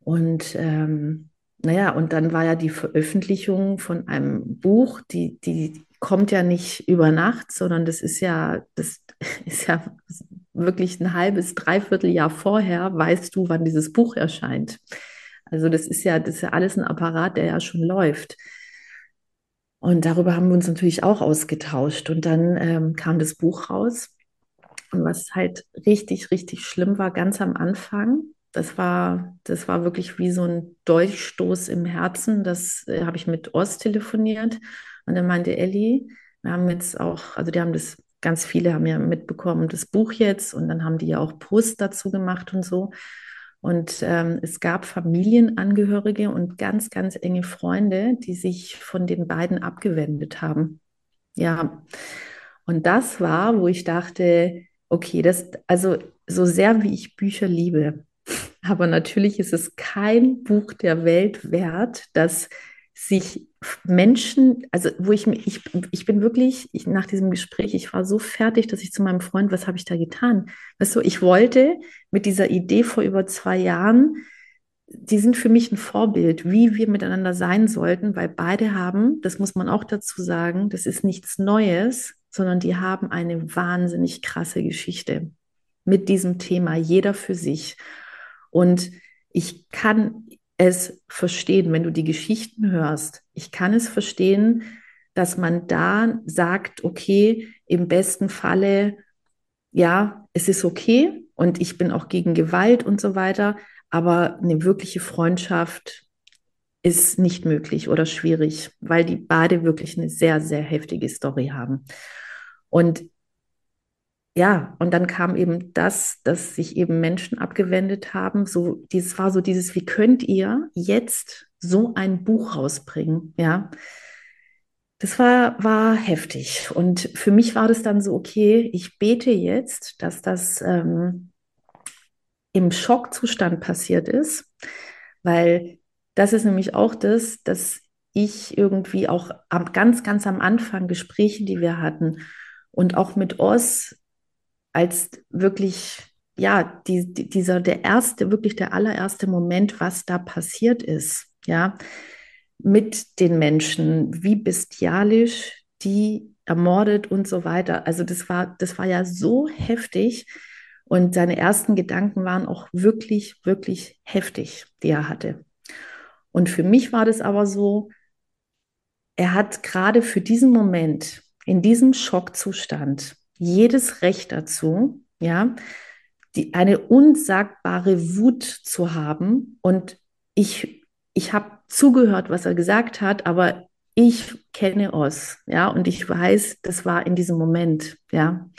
Und ähm, naja, und dann war ja die Veröffentlichung von einem Buch, die, die kommt ja nicht über Nacht, sondern das ist ja, das ist ja wirklich ein halbes, dreiviertel Jahr vorher, weißt du, wann dieses Buch erscheint. Also das ist ja, das ist ja alles ein Apparat, der ja schon läuft. Und darüber haben wir uns natürlich auch ausgetauscht. Und dann ähm, kam das Buch raus. Und was halt richtig, richtig schlimm war, ganz am Anfang, das war, das war wirklich wie so ein Dolchstoß im Herzen. Das äh, habe ich mit Ost telefoniert. Und dann meinte Elli, wir haben jetzt auch, also die haben das, ganz viele haben ja mitbekommen, das Buch jetzt. Und dann haben die ja auch Post dazu gemacht und so. Und ähm, es gab Familienangehörige und ganz, ganz enge Freunde, die sich von den beiden abgewendet haben. Ja, und das war, wo ich dachte, okay, das, also so sehr wie ich Bücher liebe, aber natürlich ist es kein Buch der Welt wert, dass sich Menschen, also wo ich mich, ich, ich bin wirklich, ich, nach diesem Gespräch, ich war so fertig, dass ich zu meinem Freund, was habe ich da getan? Weißt du, ich wollte mit dieser Idee vor über zwei Jahren, die sind für mich ein Vorbild, wie wir miteinander sein sollten, weil beide haben, das muss man auch dazu sagen, das ist nichts Neues, sondern die haben eine wahnsinnig krasse Geschichte mit diesem Thema, jeder für sich. Und ich kann es verstehen, wenn du die Geschichten hörst. Ich kann es verstehen, dass man da sagt, okay, im besten Falle, ja, es ist okay und ich bin auch gegen Gewalt und so weiter, aber eine wirkliche Freundschaft ist nicht möglich oder schwierig, weil die beide wirklich eine sehr, sehr heftige Story haben. Und ja, und dann kam eben das, dass sich eben Menschen abgewendet haben. So, dieses war so dieses, wie könnt ihr jetzt so ein Buch rausbringen? Ja, das war, war heftig. Und für mich war das dann so, okay, ich bete jetzt, dass das ähm, im Schockzustand passiert ist, weil das ist nämlich auch das, dass ich irgendwie auch am, ganz, ganz am Anfang Gespräche, die wir hatten und auch mit Oz, als wirklich, ja, die, die, dieser, der erste, wirklich der allererste Moment, was da passiert ist, ja, mit den Menschen, wie bestialisch die ermordet und so weiter. Also das war, das war ja so heftig. Und seine ersten Gedanken waren auch wirklich, wirklich heftig, die er hatte. Und für mich war das aber so, er hat gerade für diesen Moment, in diesem Schockzustand, jedes Recht dazu, ja, die, eine unsagbare Wut zu haben. Und ich, ich habe zugehört, was er gesagt hat, aber ich kenne Oz, ja, und ich weiß, das war in diesem Moment, ja.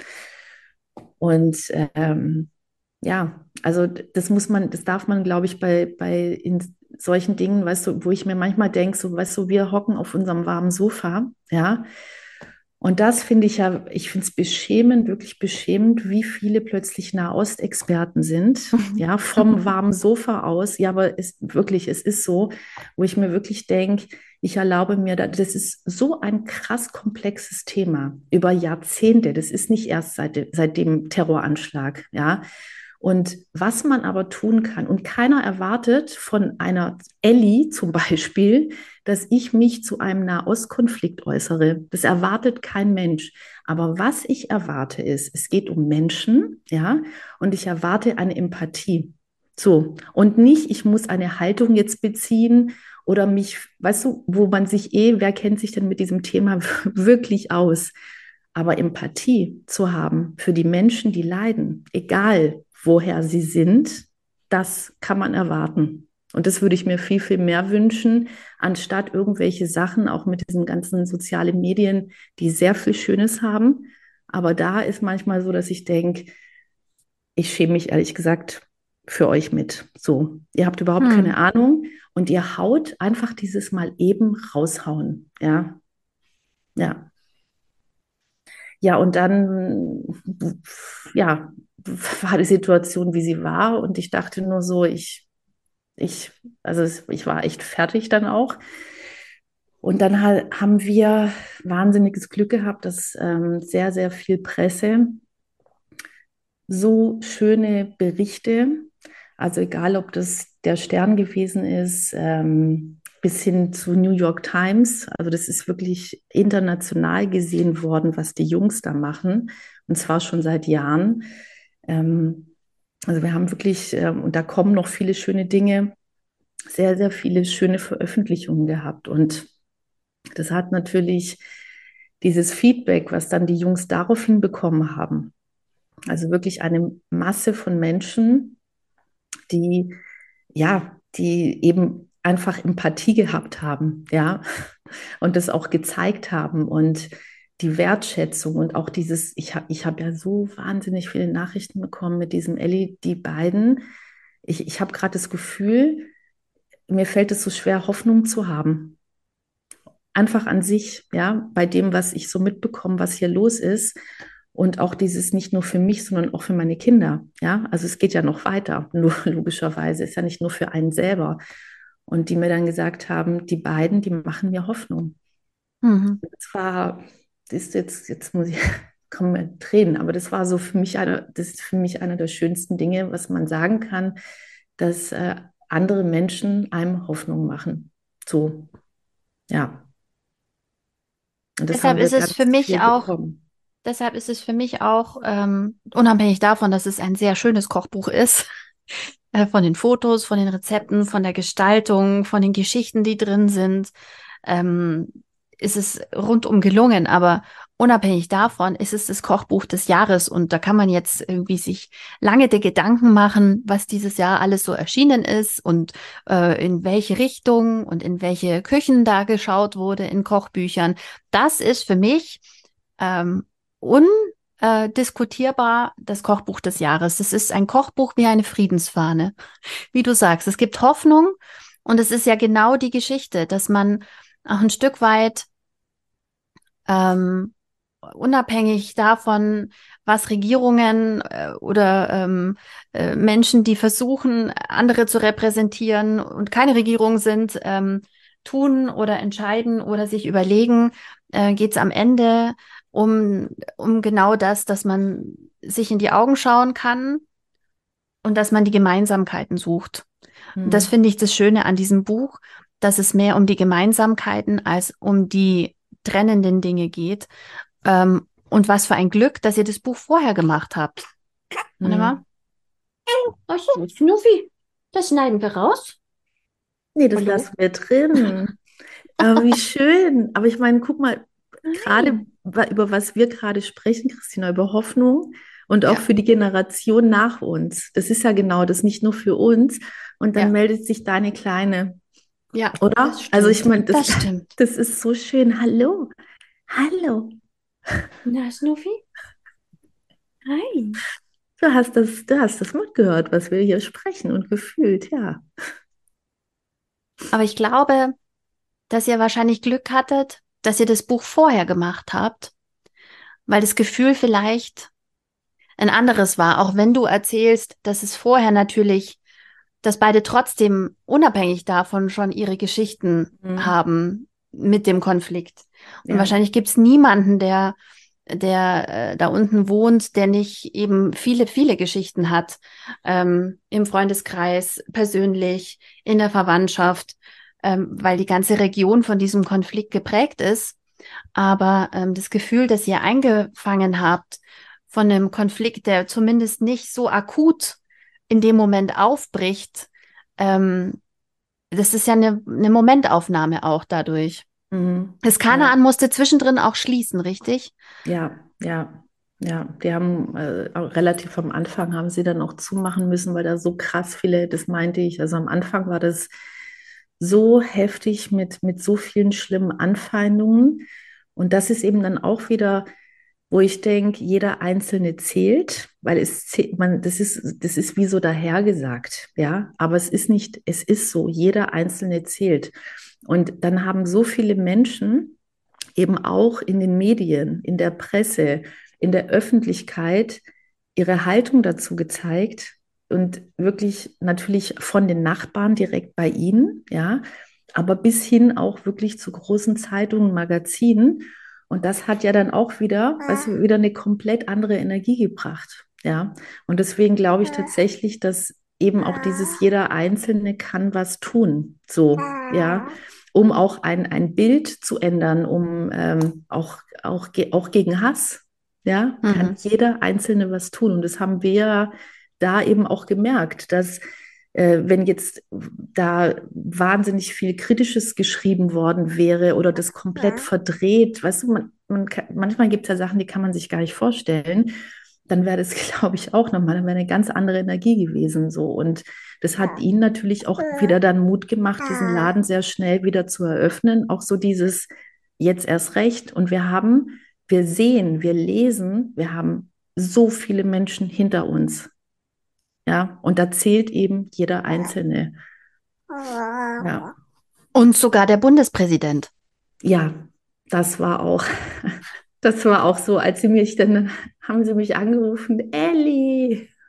Und ähm, ja, also das muss man, das darf man, glaube ich, bei, bei in solchen Dingen, weißt du, wo ich mir manchmal denke, so, weißt du, wir hocken auf unserem warmen Sofa, ja, und das finde ich ja, ich finde es beschämend, wirklich beschämend, wie viele plötzlich Nahostexperten sind, ja, vom warmen Sofa aus. Ja, aber es wirklich, es ist so, wo ich mir wirklich denke, ich erlaube mir, das ist so ein krass komplexes Thema über Jahrzehnte. Das ist nicht erst seit, seit dem Terroranschlag, ja. Und was man aber tun kann, und keiner erwartet von einer Ellie zum Beispiel, dass ich mich zu einem Nahostkonflikt äußere. Das erwartet kein Mensch. Aber was ich erwarte ist, es geht um Menschen, ja, und ich erwarte eine Empathie. So. Und nicht, ich muss eine Haltung jetzt beziehen oder mich, weißt du, wo man sich eh, wer kennt sich denn mit diesem Thema wirklich aus? Aber Empathie zu haben für die Menschen, die leiden, egal woher sie sind, das kann man erwarten. Und das würde ich mir viel, viel mehr wünschen, anstatt irgendwelche Sachen, auch mit diesen ganzen sozialen Medien, die sehr viel Schönes haben. Aber da ist manchmal so, dass ich denke, ich schäme mich ehrlich gesagt für euch mit. So, ihr habt überhaupt hm. keine Ahnung und ihr haut einfach dieses Mal eben raushauen. Ja, ja. Ja, und dann, ja, war die Situation, wie sie war. Und ich dachte nur so, ich, ich, also ich war echt fertig dann auch. Und dann haben wir wahnsinniges Glück gehabt, dass ähm, sehr, sehr viel Presse so schöne Berichte, also egal ob das der Stern gewesen ist, ähm, bis hin zu New York Times, also das ist wirklich international gesehen worden, was die Jungs da machen, und zwar schon seit Jahren. Ähm, also wir haben wirklich, ähm, und da kommen noch viele schöne Dinge, sehr, sehr viele schöne Veröffentlichungen gehabt. Und das hat natürlich dieses Feedback, was dann die Jungs daraufhin bekommen haben. Also wirklich eine Masse von Menschen, die, ja, die eben einfach Empathie gehabt haben, ja, und das auch gezeigt haben und die Wertschätzung und auch dieses, ich habe ich hab ja so wahnsinnig viele Nachrichten bekommen mit diesem Ellie, die beiden. Ich, ich habe gerade das Gefühl, mir fällt es so schwer, Hoffnung zu haben. Einfach an sich, ja, bei dem, was ich so mitbekomme, was hier los ist. Und auch dieses nicht nur für mich, sondern auch für meine Kinder. Ja, also es geht ja noch weiter. Nur logischerweise ist ja nicht nur für einen selber. Und die mir dann gesagt haben, die beiden, die machen mir Hoffnung. Mhm. Das war, ist jetzt, jetzt muss ich, kommen mir Tränen, aber das war so für mich eine, das ist für mich einer der schönsten Dinge, was man sagen kann, dass äh, andere Menschen einem Hoffnung machen. So, ja. deshalb ist es für mich auch, bekommen. deshalb ist es für mich auch, ähm, unabhängig davon, dass es ein sehr schönes Kochbuch ist, äh, von den Fotos, von den Rezepten, von der Gestaltung, von den Geschichten, die drin sind, ähm, ist es rundum gelungen, aber unabhängig davon ist es das Kochbuch des Jahres und da kann man jetzt irgendwie sich lange die Gedanken machen, was dieses Jahr alles so erschienen ist und äh, in welche Richtung und in welche Küchen da geschaut wurde in Kochbüchern. Das ist für mich ähm, undiskutierbar das Kochbuch des Jahres. Das ist ein Kochbuch wie eine Friedensfahne. Wie du sagst, es gibt Hoffnung und es ist ja genau die Geschichte, dass man auch ein Stück weit ähm, unabhängig davon, was Regierungen äh, oder ähm, äh, Menschen, die versuchen, andere zu repräsentieren und keine Regierung sind, ähm, tun oder entscheiden oder sich überlegen, äh, geht es am Ende um, um genau das, dass man sich in die Augen schauen kann und dass man die Gemeinsamkeiten sucht. Mhm. Und das finde ich das Schöne an diesem Buch, dass es mehr um die Gemeinsamkeiten als um die trennenden Dinge geht. Ähm, und was für ein Glück, dass ihr das Buch vorher gemacht habt. Mhm. Warte mal. Ach so, Schnuffi, das schneiden wir raus. Nee, das Hallo? lassen wir drin. Aber wie schön. Aber ich meine, guck mal, gerade über was wir gerade sprechen, Christina, über Hoffnung und auch ja. für die Generation nach uns. Das ist ja genau das, nicht nur für uns. Und dann ja. meldet sich deine Kleine. Ja, oder? Also ich meine, das, das, das, ist so schön. Hallo, hallo. Na, Snuffy? Hi. Du hast das, du hast das mitgehört, was wir hier sprechen und gefühlt, ja. Aber ich glaube, dass ihr wahrscheinlich Glück hattet, dass ihr das Buch vorher gemacht habt, weil das Gefühl vielleicht ein anderes war, auch wenn du erzählst, dass es vorher natürlich, dass beide trotzdem unabhängig davon schon ihre Geschichten mhm. haben mit dem Konflikt. Und ja. wahrscheinlich gibt es niemanden, der der äh, da unten wohnt, der nicht eben viele, viele Geschichten hat, ähm, im Freundeskreis, persönlich, in der Verwandtschaft, ähm, weil die ganze Region von diesem Konflikt geprägt ist. Aber ähm, das Gefühl, das ihr eingefangen habt von einem Konflikt, der zumindest nicht so akut in dem Moment aufbricht, ähm, das ist ja eine, eine Momentaufnahme auch dadurch. Mhm. Das Kanaan ja. musste zwischendrin auch schließen, richtig? Ja, ja. Ja, die haben äh, relativ am Anfang haben sie dann auch zumachen müssen, weil da so krass viele, das meinte ich, also am Anfang war das so heftig mit, mit so vielen schlimmen Anfeindungen. Und das ist eben dann auch wieder, wo ich denke, jeder Einzelne zählt, weil es man, das ist, das ist wie so dahergesagt, ja. Aber es ist nicht, es ist so, jeder Einzelne zählt. Und dann haben so viele Menschen eben auch in den Medien, in der Presse, in der Öffentlichkeit ihre Haltung dazu gezeigt, und wirklich natürlich von den Nachbarn direkt bei ihnen, ja, aber bis hin auch wirklich zu großen Zeitungen, Magazinen. Und das hat ja dann auch wieder, weißt du, wieder eine komplett andere Energie gebracht, ja. Und deswegen glaube ich tatsächlich, dass eben auch dieses jeder Einzelne kann was tun, so, ja, um auch ein, ein Bild zu ändern, um ähm, auch, auch, auch gegen Hass, ja, mhm. kann jeder Einzelne was tun. Und das haben wir da eben auch gemerkt, dass wenn jetzt da wahnsinnig viel Kritisches geschrieben worden wäre oder das komplett ja. verdreht, weißt du, man, man kann, manchmal gibt es ja Sachen, die kann man sich gar nicht vorstellen, dann wäre das, glaube ich, auch nochmal, dann wäre eine ganz andere Energie gewesen so. Und das hat ihnen natürlich auch wieder dann Mut gemacht, diesen Laden sehr schnell wieder zu eröffnen. Auch so dieses jetzt erst recht. Und wir haben, wir sehen, wir lesen, wir haben so viele Menschen hinter uns, ja, und da zählt eben jeder Einzelne. Ja. Und sogar der Bundespräsident. Ja, das war auch, das war auch so, als sie mich dann, haben sie mich angerufen, Elli.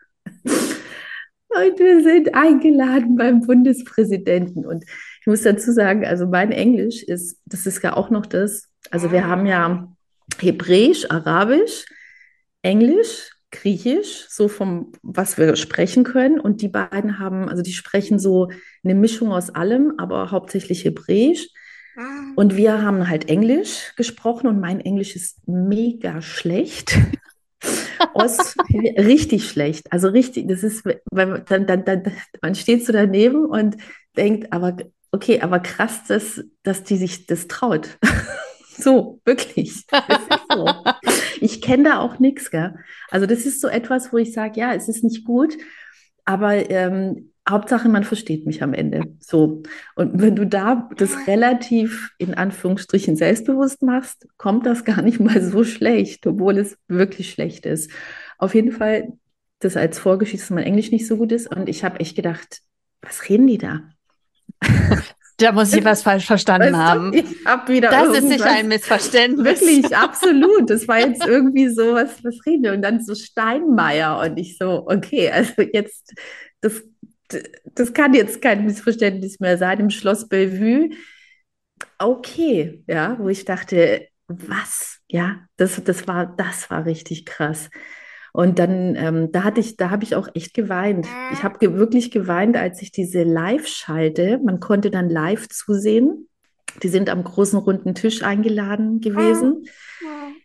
Und wir sind eingeladen beim Bundespräsidenten. Und ich muss dazu sagen, also mein Englisch ist, das ist ja auch noch das. Also wir haben ja Hebräisch, Arabisch, Englisch, Griechisch, so vom, was wir sprechen können. Und die beiden haben, also die sprechen so eine Mischung aus allem, aber hauptsächlich Hebräisch. Ah. Und wir haben halt Englisch gesprochen und mein Englisch ist mega schlecht. Aus, richtig schlecht. Also richtig, das ist, weil dann, dann, dann, man steht so daneben und denkt, aber okay, aber krass, dass, dass die sich das traut. So, wirklich. So. Ich kenne da auch nichts, gell? Also das ist so etwas, wo ich sage, ja, es ist nicht gut, aber ähm, Hauptsache, man versteht mich am Ende. So. Und wenn du da das relativ in Anführungsstrichen selbstbewusst machst, kommt das gar nicht mal so schlecht, obwohl es wirklich schlecht ist. Auf jeden Fall, das als Vorgeschichte, dass mein Englisch nicht so gut ist. Und ich habe echt gedacht, was reden die da? Da muss ich was falsch verstanden weißt du, haben. Ich habe wieder Das ist sicher ein Missverständnis. Wirklich, absolut. Das war jetzt irgendwie so, was, was reden wir? Und dann so Steinmeier und ich so, okay, also jetzt, das, das kann jetzt kein Missverständnis mehr sein im Schloss Bellevue. Okay, ja, wo ich dachte, was? Ja, das, das war, das war richtig krass. Und dann, ähm, da hatte ich, da habe ich auch echt geweint. Ich habe ge wirklich geweint, als ich diese Live-Schalte, man konnte dann live zusehen, Die sind am großen runden Tisch eingeladen gewesen.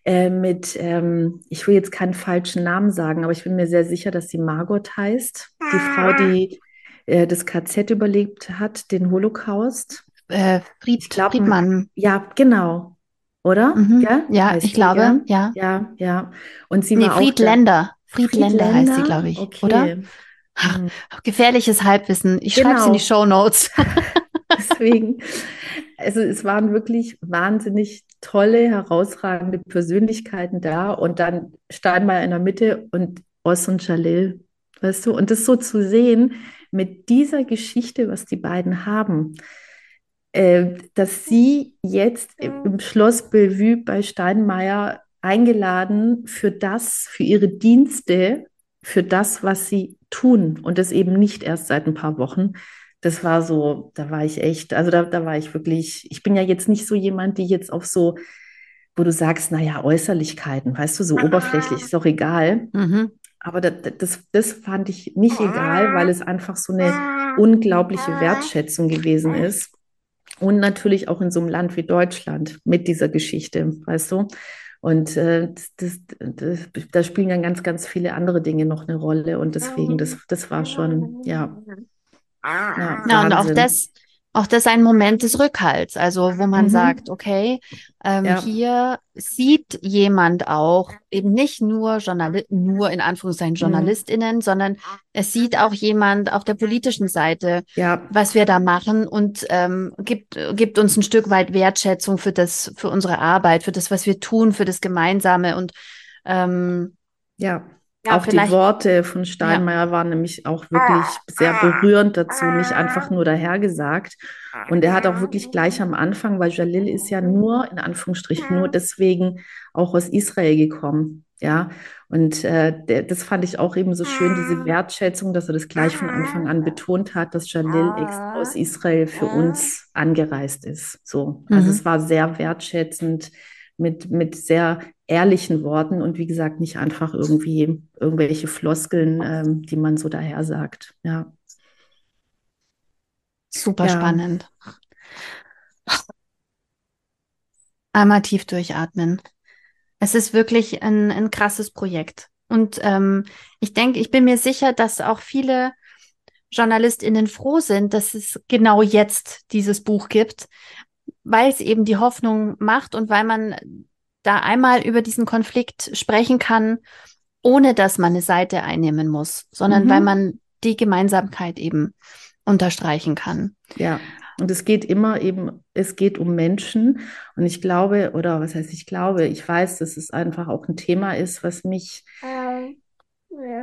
Äh, mit, ähm, ich will jetzt keinen falschen Namen sagen, aber ich bin mir sehr sicher, dass sie Margot heißt. Die Frau, die äh, das KZ überlebt hat, den Holocaust. Äh, Fried, glaub, Friedmann. Ja, genau. Oder? Mhm. Ja, ja ich glaube, ja. Ja, ja. Und sie nee, war Friedländer. Friedländer, Friedländer heißt sie, glaube ich, okay. oder? Ach, mhm. gefährliches Halbwissen. Ich genau. schreibe es in die Show Notes. Deswegen, also es waren wirklich wahnsinnig tolle, herausragende Persönlichkeiten da und dann Steinmeier in der Mitte und Oss und Jalil, weißt du, und das so zu sehen mit dieser Geschichte, was die beiden haben, äh, dass sie jetzt im Schloss Bellevue bei Steinmeier eingeladen für das, für ihre Dienste, für das, was sie tun und das eben nicht erst seit ein paar Wochen. Das war so, da war ich echt, also da, da war ich wirklich, ich bin ja jetzt nicht so jemand, die jetzt auf so, wo du sagst, naja, Äußerlichkeiten, weißt du, so oberflächlich, ist doch egal. Mhm. Aber das, das, das fand ich nicht egal, weil es einfach so eine unglaubliche Wertschätzung gewesen ist. Und natürlich auch in so einem Land wie Deutschland mit dieser Geschichte, weißt du? Und äh, das, das, da spielen dann ganz, ganz viele andere Dinge noch eine Rolle. Und deswegen, das, das war schon, ja. Ja, ja und auch das, auch das ein Moment des Rückhalts, also wo man mhm. sagt, okay, ähm, ja. hier sieht jemand auch eben nicht nur Journali nur in Anführungszeichen mhm. JournalistInnen, mhm. sondern es sieht auch jemand auf der politischen Seite, ja. was wir da machen und ähm, gibt, gibt uns ein Stück weit Wertschätzung für das, für unsere Arbeit, für das, was wir tun, für das Gemeinsame und ähm, ja. Ja, auch die Worte von Steinmeier ja. waren nämlich auch wirklich sehr berührend dazu, nicht einfach nur dahergesagt. Und er hat auch wirklich gleich am Anfang, weil Jalil ist ja nur, in Anführungsstrichen, nur deswegen auch aus Israel gekommen. Ja, und äh, der, das fand ich auch eben so schön, diese Wertschätzung, dass er das gleich von Anfang an betont hat, dass Jalil extra aus Israel für uns angereist ist. So, also mhm. es war sehr wertschätzend mit, mit sehr ehrlichen Worten und wie gesagt, nicht einfach irgendwie irgendwelche Floskeln, ähm, die man so daher sagt. Ja. Super ja. spannend. Einmal tief durchatmen. Es ist wirklich ein, ein krasses Projekt. Und ähm, ich denke, ich bin mir sicher, dass auch viele JournalistInnen froh sind, dass es genau jetzt dieses Buch gibt, weil es eben die Hoffnung macht und weil man da einmal über diesen Konflikt sprechen kann, ohne dass man eine Seite einnehmen muss, sondern mhm. weil man die Gemeinsamkeit eben unterstreichen kann. Ja. Und es geht immer eben, es geht um Menschen. Und ich glaube, oder was heißt ich glaube, ich weiß, dass es einfach auch ein Thema ist, was mich,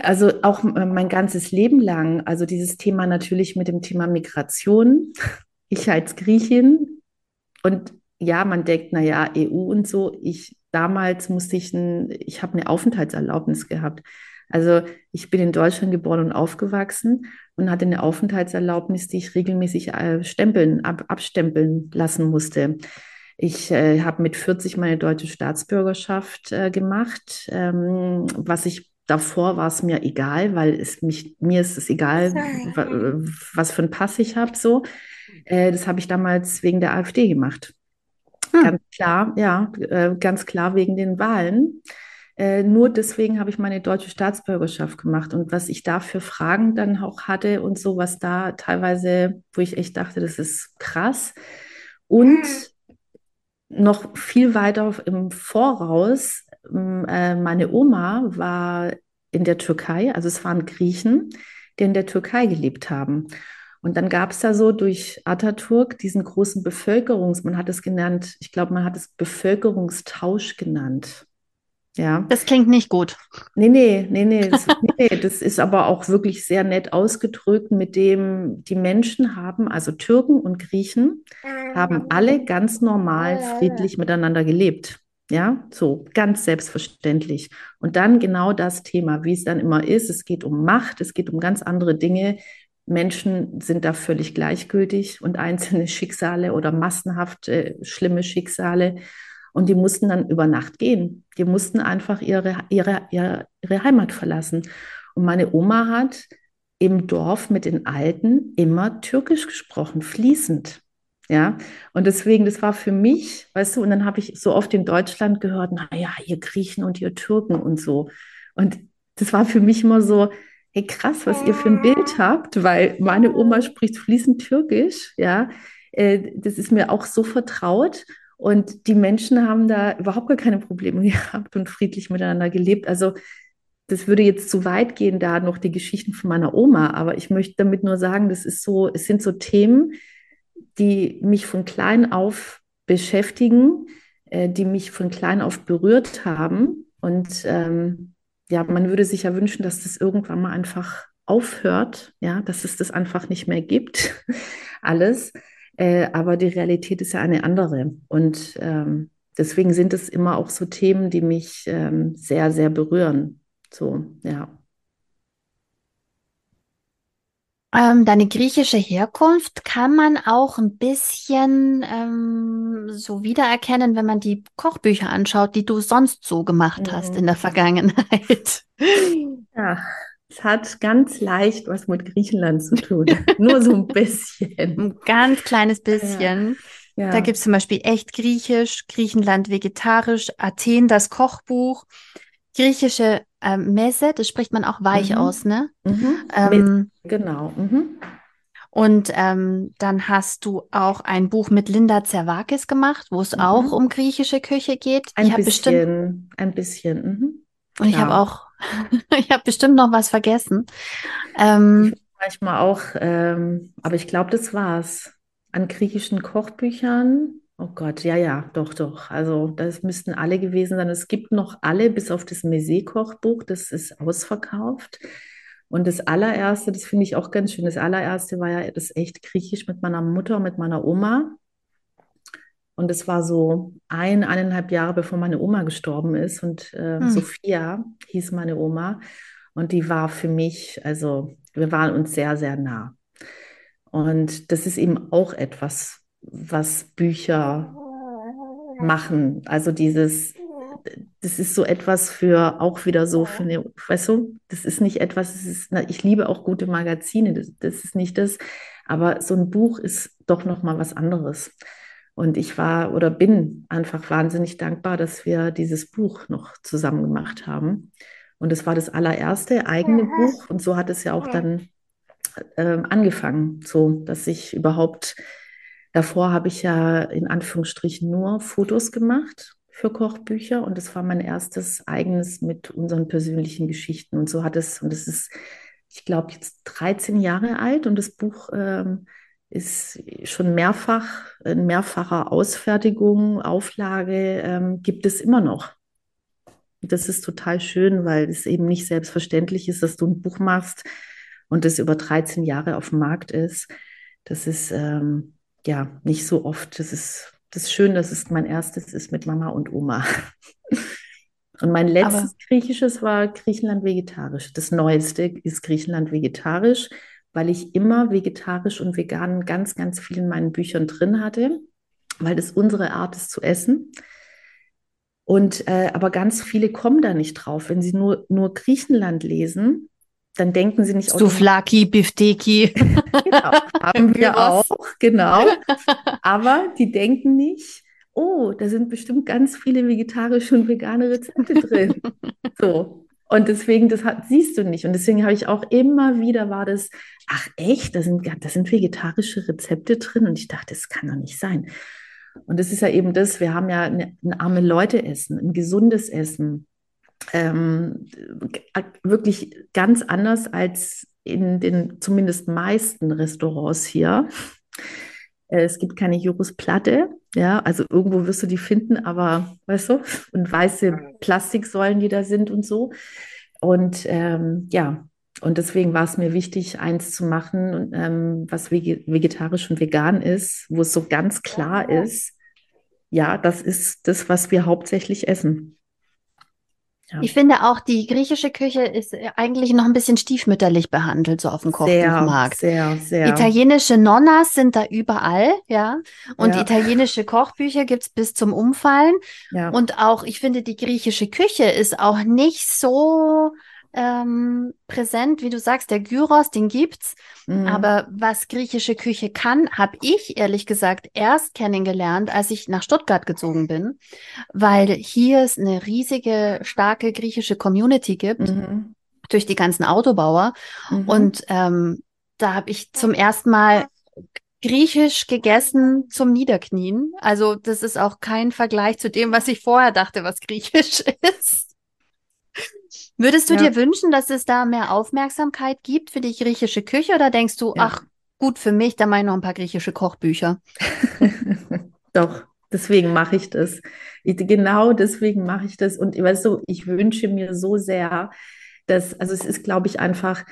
also auch mein ganzes Leben lang, also dieses Thema natürlich mit dem Thema Migration, ich als Griechin und ja, man denkt, naja, EU und so. Ich damals musste ich ein, ich habe eine Aufenthaltserlaubnis gehabt. Also ich bin in Deutschland geboren und aufgewachsen und hatte eine Aufenthaltserlaubnis, die ich regelmäßig äh, stempeln, ab, abstempeln lassen musste. Ich äh, habe mit 40 meine deutsche Staatsbürgerschaft äh, gemacht. Ähm, was ich davor war es mir egal, weil es mich, mir ist es egal, was für ein Pass ich habe. So, äh, das habe ich damals wegen der AfD gemacht. Hm. Ganz klar, ja, äh, ganz klar wegen den Wahlen. Äh, nur deswegen habe ich meine deutsche Staatsbürgerschaft gemacht. Und was ich da für Fragen dann auch hatte und so, was da teilweise, wo ich echt dachte, das ist krass. Und noch viel weiter im Voraus, äh, meine Oma war in der Türkei, also es waren Griechen, die in der Türkei gelebt haben. Und dann gab es da so durch Atatürk diesen großen Bevölkerungs, man hat es genannt, ich glaube, man hat es Bevölkerungstausch genannt. Ja. Das klingt nicht gut. Nee, nee, nee, nee, das, nee, das ist aber auch wirklich sehr nett ausgedrückt, mit dem die Menschen haben, also Türken und Griechen, haben alle ganz normal friedlich miteinander gelebt. Ja, so ganz selbstverständlich. Und dann genau das Thema, wie es dann immer ist. Es geht um Macht, es geht um ganz andere Dinge, Menschen sind da völlig gleichgültig und einzelne Schicksale oder massenhaft äh, schlimme Schicksale. Und die mussten dann über Nacht gehen. Die mussten einfach ihre, ihre, ihre, ihre Heimat verlassen. Und meine Oma hat im Dorf mit den Alten immer Türkisch gesprochen, fließend. Ja, und deswegen, das war für mich, weißt du, und dann habe ich so oft in Deutschland gehört, naja, ihr Griechen und ihr Türken und so. Und das war für mich immer so, hey, krass, was ihr für ein Bild habt, weil meine Oma spricht fließend Türkisch, ja. Äh, das ist mir auch so vertraut. Und die Menschen haben da überhaupt gar keine Probleme gehabt und friedlich miteinander gelebt. Also das würde jetzt zu weit gehen, da noch die Geschichten von meiner Oma, aber ich möchte damit nur sagen, das ist so, es sind so Themen, die mich von klein auf beschäftigen, äh, die mich von klein auf berührt haben. Und ähm, ja, man würde sich ja wünschen, dass das irgendwann mal einfach aufhört, ja, dass es das einfach nicht mehr gibt, alles. Äh, aber die Realität ist ja eine andere. Und ähm, deswegen sind es immer auch so Themen, die mich ähm, sehr, sehr berühren. So, ja. Ähm, deine griechische Herkunft kann man auch ein bisschen ähm, so wiedererkennen, wenn man die Kochbücher anschaut, die du sonst so gemacht hast in der mhm. Vergangenheit. Ja, es hat ganz leicht was mit Griechenland zu tun. Nur so ein bisschen. Ein ganz kleines bisschen. Ja. Ja. Da gibt es zum Beispiel echt Griechisch, Griechenland vegetarisch, Athen das Kochbuch, griechische ähm, Messe, das spricht man auch weich mhm. aus, ne? Mhm. Ähm, genau. Mhm. Und ähm, dann hast du auch ein Buch mit Linda Zervakis gemacht, wo es auch mhm. um griechische Küche geht. Ein ich bisschen, bestimmt, ein bisschen. Mhm. Und ich ja. habe auch, ich habe bestimmt noch was vergessen. Ähm, manchmal auch, ähm, aber ich glaube, das war's. An griechischen Kochbüchern Oh Gott, ja, ja, doch, doch. Also das müssten alle gewesen sein. Es gibt noch alle, bis auf das Mese-Kochbuch, das ist ausverkauft. Und das allererste, das finde ich auch ganz schön, das allererste war ja das echt griechisch mit meiner Mutter, mit meiner Oma. Und das war so ein, eineinhalb Jahre, bevor meine Oma gestorben ist. Und äh, hm. Sophia hieß meine Oma. Und die war für mich, also wir waren uns sehr, sehr nah. Und das ist eben auch etwas, was Bücher machen. Also dieses, das ist so etwas für auch wieder so für eine, weißt du, das ist nicht etwas, ist, na, ich liebe auch gute Magazine, das, das ist nicht das, aber so ein Buch ist doch nochmal was anderes. Und ich war oder bin einfach wahnsinnig dankbar, dass wir dieses Buch noch zusammen gemacht haben. Und es war das allererste eigene Buch. Und so hat es ja auch dann äh, angefangen, so dass ich überhaupt Davor habe ich ja in Anführungsstrichen nur Fotos gemacht für Kochbücher und das war mein erstes eigenes mit unseren persönlichen Geschichten. Und so hat es, und es ist, ich glaube, jetzt 13 Jahre alt und das Buch ähm, ist schon mehrfach, in mehrfacher Ausfertigung, Auflage ähm, gibt es immer noch. Das ist total schön, weil es eben nicht selbstverständlich ist, dass du ein Buch machst und es über 13 Jahre auf dem Markt ist. Das ist ähm, ja, nicht so oft. Das ist, das ist schön, dass es mein erstes ist mit Mama und Oma. Und mein letztes Aber Griechisches war Griechenland vegetarisch. Das neueste ist Griechenland vegetarisch, weil ich immer vegetarisch und vegan ganz, ganz viel in meinen Büchern drin hatte, weil das unsere Art ist zu essen. Und äh, aber ganz viele kommen da nicht drauf. Wenn sie nur, nur Griechenland lesen, dann denken sie nicht Souflaki, Bifteki. genau, haben wir auch, genau. Aber die denken nicht, oh, da sind bestimmt ganz viele vegetarische und vegane Rezepte drin. so. Und deswegen, das hat, siehst du nicht. Und deswegen habe ich auch immer wieder war das, ach echt, da sind, da sind vegetarische Rezepte drin. Und ich dachte, das kann doch nicht sein. Und das ist ja eben das, wir haben ja ein arme Leute Essen, ein gesundes Essen ähm, wirklich ganz anders als in den zumindest meisten Restaurants hier. Äh, es gibt keine Jurusplatte, ja, also irgendwo wirst du die finden, aber weißt du, und weiße Plastiksäulen, die da sind und so. Und ähm, ja, und deswegen war es mir wichtig, eins zu machen, ähm, was vegetarisch und vegan ist, wo es so ganz klar ist, ja, das ist das, was wir hauptsächlich essen. Ja. Ich finde auch, die griechische Küche ist eigentlich noch ein bisschen stiefmütterlich behandelt, so auf dem Kochbuchmarkt. Sehr, sehr, sehr. Italienische Nonnas sind da überall, ja. Und ja. italienische Kochbücher gibt's bis zum Umfallen. Ja. Und auch, ich finde, die griechische Küche ist auch nicht so ähm, präsent, wie du sagst, der Gyros, den gibt's. Mhm. Aber was griechische Küche kann, habe ich ehrlich gesagt erst kennengelernt, als ich nach Stuttgart gezogen bin, weil hier es eine riesige, starke griechische Community gibt Mhm. durch die ganzen Autobauer. Mhm. Und ähm, da habe ich zum ersten Mal Griechisch gegessen zum Niederknien. Also das ist auch kein Vergleich zu dem, was ich vorher dachte, was Griechisch ist. Würdest du Ja. dir wünschen, dass es da mehr Aufmerksamkeit gibt für die griechische Küche oder denkst du, Ja. ach, gut für mich, da mache ich noch ein paar griechische Kochbücher? Doch, deswegen mache ich das. Ich, genau deswegen mache ich das. Und weißt du, ich wünsche mir so sehr, dass, also es ist, glaube ich, einfach,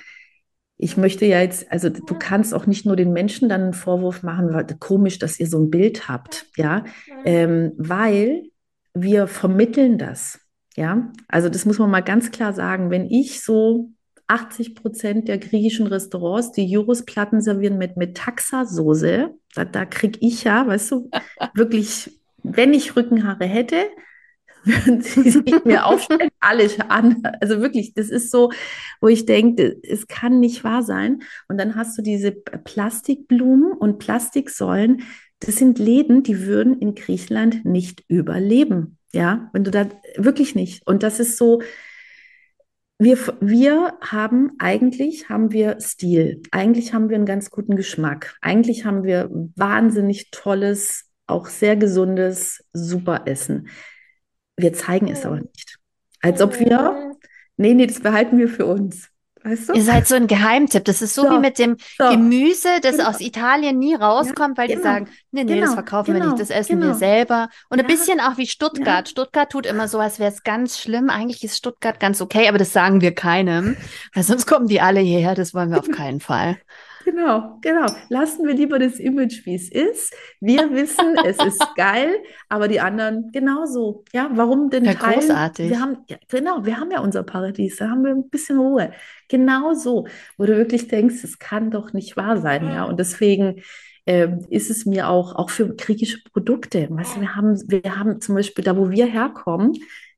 ich möchte ja jetzt, also du kannst auch nicht nur den Menschen dann einen Vorwurf machen, weil komisch, dass ihr so ein Bild habt, ja, ähm, weil wir vermitteln das, ja. Also das muss man mal ganz klar sagen. Wenn ich so 80 Prozent der griechischen Restaurants die Gyros-Platten servieren mit, mit Taxa-Soße, da, da kriege ich ja, weißt du, wirklich, wenn ich Rückenhaare hätte, würden sie sich mir aufstellen, alles an. Also wirklich, das ist so, wo ich denke, es kann nicht wahr sein. Und dann hast du diese Plastikblumen und Plastiksäulen. Das sind Läden, die würden in Griechenland nicht überleben. Ja, wenn du da wirklich nicht. Und das ist so, wir, wir haben eigentlich haben wir Stil. Eigentlich haben wir einen ganz guten Geschmack. Eigentlich haben wir wahnsinnig tolles, auch sehr gesundes, super Essen. Wir zeigen es aber nicht. Als ob wir, nee, nee, das behalten wir für uns. Weißt du? Ihr seid so ein Geheimtipp. Das ist so, So, wie mit dem so. Gemüse, das Genau. aus Italien nie rauskommt, weil die genau. sagen, nee, nee, das Genau, verkaufen wir genau, nicht, das essen wir genau. selber. Und ein Ja. bisschen auch wie Stuttgart. Stuttgart tut immer so, als wäre es ganz schlimm. Eigentlich ist Stuttgart ganz okay, aber das sagen wir keinem, weil sonst kommen die alle hierher. Das wollen wir auf keinen Fall. Genau, genau. Lassen wir lieber das Image, wie es ist. Wir wissen, es ist geil, aber die anderen genauso. Ja, warum denn Ja, teilen? großartig. Wir haben, ja, genau, wir haben ja unser Paradies, da haben wir ein bisschen Ruhe. Genau so, wo du wirklich denkst, es kann doch nicht wahr sein, ja. Und deswegen ähm, ist es mir auch, auch für griechische Produkte. Weißt du, wir haben, wir haben zum Beispiel da, wo wir herkommen,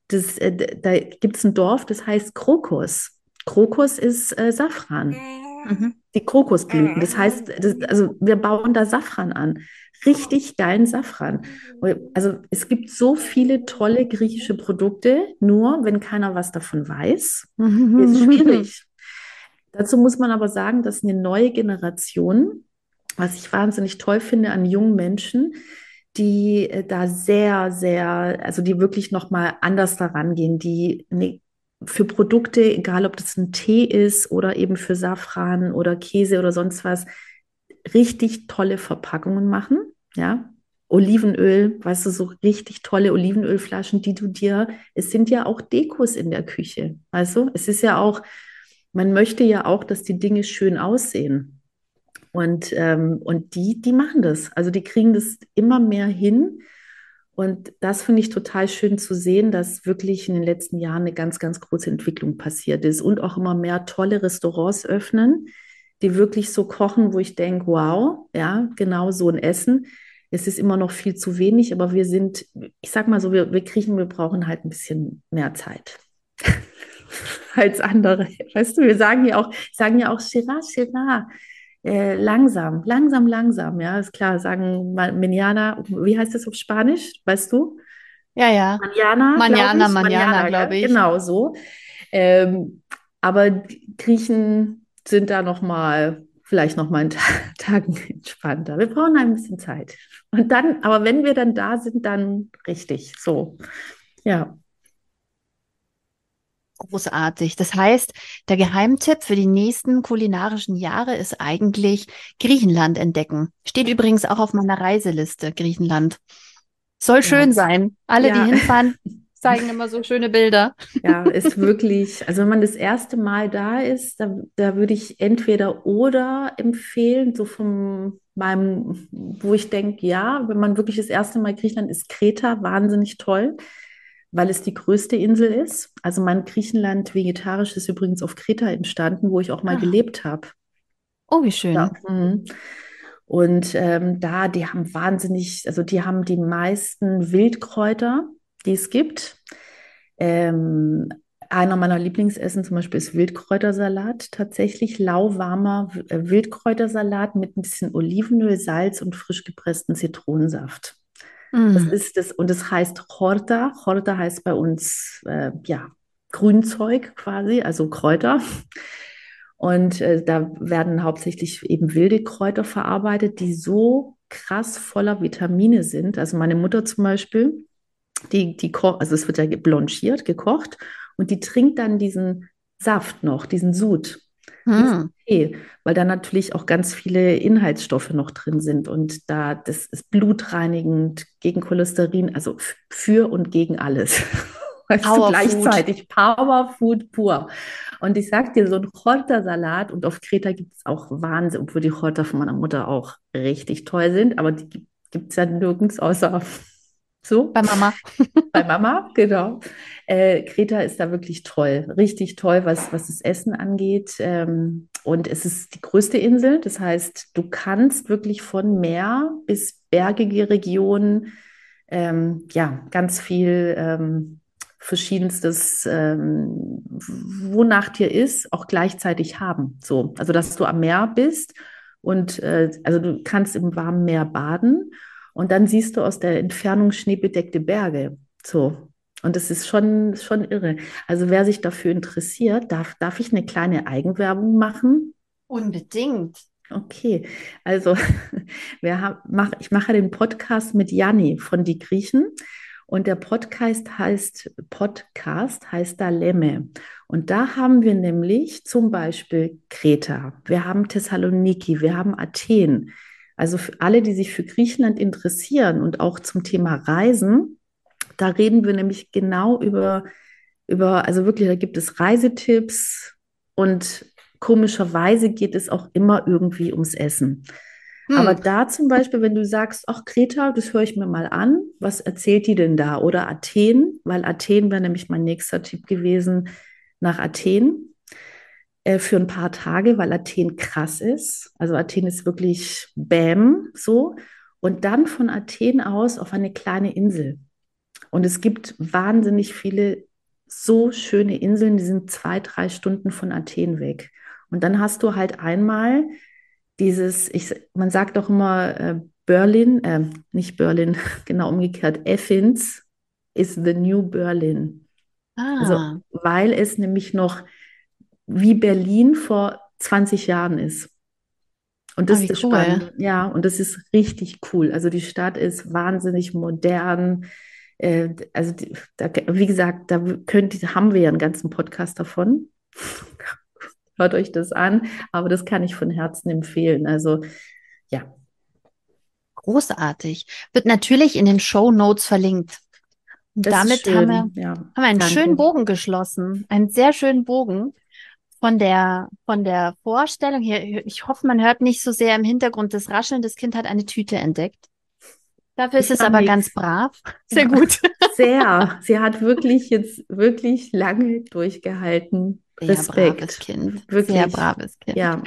das, äh, da gibt es ein Dorf, das heißt Krokus. Krokus ist äh, Safran. Mhm. Die Krokusblüten. Das heißt, das, also wir bauen da Safran an. Richtig geilen Safran. Also es gibt so viele tolle griechische Produkte, nur wenn keiner was davon weiß, ist es schwierig. Dazu muss man aber sagen, dass eine neue Generation, was ich wahnsinnig toll finde an jungen Menschen, die äh, da sehr, sehr, also die wirklich nochmal anders daran gehen, die ne, für Produkte, egal ob das ein Tee ist oder eben für Safran oder Käse oder sonst was, richtig tolle Verpackungen machen, ja. Olivenöl, weißt du, so richtig tolle Olivenölflaschen, die du dir, es sind ja auch Dekos in der Küche, du, es ist ja auch, man möchte ja auch, dass die Dinge schön aussehen. Und, ähm, und die, die machen das. Also die kriegen das immer mehr hin. Und das finde ich total schön zu sehen, dass wirklich in den letzten Jahren eine ganz, ganz große Entwicklung passiert ist und auch immer mehr tolle Restaurants öffnen, die wirklich so kochen, wo ich denke, wow, ja, genau so ein Essen. Es ist immer noch viel zu wenig, aber wir sind, ich sag mal so, wir, wir kriechen, wir brauchen halt ein bisschen mehr Zeit als andere. Weißt du, wir sagen ja auch, sagen ja auch Chira, Chira. Äh, langsam, langsam, langsam, ja, ist klar, sagen Manana, wie heißt das auf Spanisch, weißt du? Ja, ja. Ich. Manana, ja, glaube ich. Genau so. Ähm, aber Griechen sind da noch mal, vielleicht noch mal einen Ta- Tagen entspannter. Wir brauchen ein bisschen Zeit. Und dann, aber wenn wir dann da sind, dann richtig, so. Ja. Großartig. Das heißt, der Geheimtipp für die nächsten kulinarischen Jahre ist eigentlich Griechenland entdecken. Steht übrigens auch auf meiner Reiseliste, Griechenland. Soll schön Ja. sein. Alle, Ja. die hinfahren, zeigen immer so schöne Bilder. Ja, ist wirklich, also wenn man das erste Mal da ist, da, da würde ich entweder oder empfehlen, so von meinem, wo ich denke, ja, wenn man wirklich das erste Mal Griechenland ist, Kreta wahnsinnig toll, weil es die größte Insel ist. Also mein Griechenland vegetarisch ist übrigens auf Kreta entstanden, wo ich auch mal Ah. gelebt habe. Oh, wie schön. Ja. Mhm. Und ähm, da, die haben wahnsinnig, also die haben die meisten Wildkräuter, die es gibt. Ähm, einer meiner Lieblingsessen zum Beispiel ist Wildkräutersalat. Tatsächlich lauwarmer äh, Wildkräutersalat mit ein bisschen Olivenöl, Salz und frisch gepressten Zitronensaft. Mm. Das ist das, und das heißt Horta. Horta heißt bei uns, äh, ja, Grünzeug quasi, also Kräuter. Und äh, da werden hauptsächlich eben wilde Kräuter verarbeitet, die so krass voller Vitamine sind. Also meine Mutter zum Beispiel, die, die kocht, also es wird ja blanchiert, gekocht und die trinkt dann diesen Saft noch, diesen Sud. Hm. Tee, weil da natürlich auch ganz viele Inhaltsstoffe noch drin sind und da das ist blutreinigend gegen Cholesterin, also für und gegen alles. weißt Power gleichzeitig Power Food pur. Und ich sag dir, so ein Chorta-Salat und auf Kreta gibt es auch Wahnsinn, obwohl die Chorta von meiner Mutter auch richtig toll sind, aber die gibt es ja nirgends außer so. Bei Mama. Bei Mama, genau. Äh, Kreta ist da wirklich toll, richtig toll, was, was das Essen angeht. Ähm, und es ist die größte Insel, das heißt, du kannst wirklich von Meer bis bergige Regionen ähm, ja, ganz viel ähm, verschiedenstes, ähm, wonach dir ist, auch gleichzeitig haben. So, also dass du am Meer bist und äh, also du kannst im warmen Meer baden und dann siehst du aus der Entfernung schneebedeckte Berge. So. Und das ist schon, schon irre. Also wer sich dafür interessiert, darf, darf ich eine kleine Eigenwerbung machen? Unbedingt. Okay, also wir haben, mach, ich mache den Podcast mit Janni von Die Griechen. Und der Podcast heißt, Podcast heißt da Lemme. Und da haben wir nämlich zum Beispiel Kreta, wir haben Thessaloniki, wir haben Athen. Also für alle, die sich für Griechenland interessieren und auch zum Thema Reisen, da reden wir nämlich genau über, über, also wirklich, da gibt es Reisetipps und komischerweise geht es auch immer irgendwie ums Essen. Hm. Aber da zum Beispiel, wenn du sagst, ach Kreta, das höre ich mir mal an, was erzählt die denn da? Oder Athen, weil Athen wäre nämlich mein nächster Tipp gewesen, nach Athen äh, für ein paar Tage, weil Athen krass ist. Also Athen ist wirklich Bäm so. Und dann von Athen aus auf eine kleine Insel. Und es gibt wahnsinnig viele so schöne Inseln, die sind zwei, drei Stunden von Athen weg. Und dann hast du halt einmal dieses, ich, man sagt doch immer, äh, Berlin, äh, nicht Berlin, genau umgekehrt, Athens is the new Berlin. Ah. Also, weil es nämlich noch wie Berlin vor 20 Jahren ist. Und das ah, ist cool. spannend. Ja, und das ist richtig cool. Also die Stadt ist wahnsinnig modern. Äh, also die, da, wie gesagt, da könnt, haben wir ja einen ganzen Podcast davon. Hört euch das an, aber das kann ich von Herzen empfehlen. Also ja. Großartig. Wird natürlich in den Show Notes verlinkt. Das Damit haben wir, ja, haben wir einen danke. schönen Bogen geschlossen. Einen sehr schönen Bogen von der, von der Vorstellung hier. Ich hoffe, man hört nicht so sehr im Hintergrund das Rascheln. Das Kind hat eine Tüte entdeckt. Dafür ist es aber nichts. ganz brav. Sehr ja, gut. Sehr. Sie hat wirklich jetzt wirklich lange durchgehalten. Sehr Respekt. braves Kind. Wirklich. Sehr braves Kind. Ja.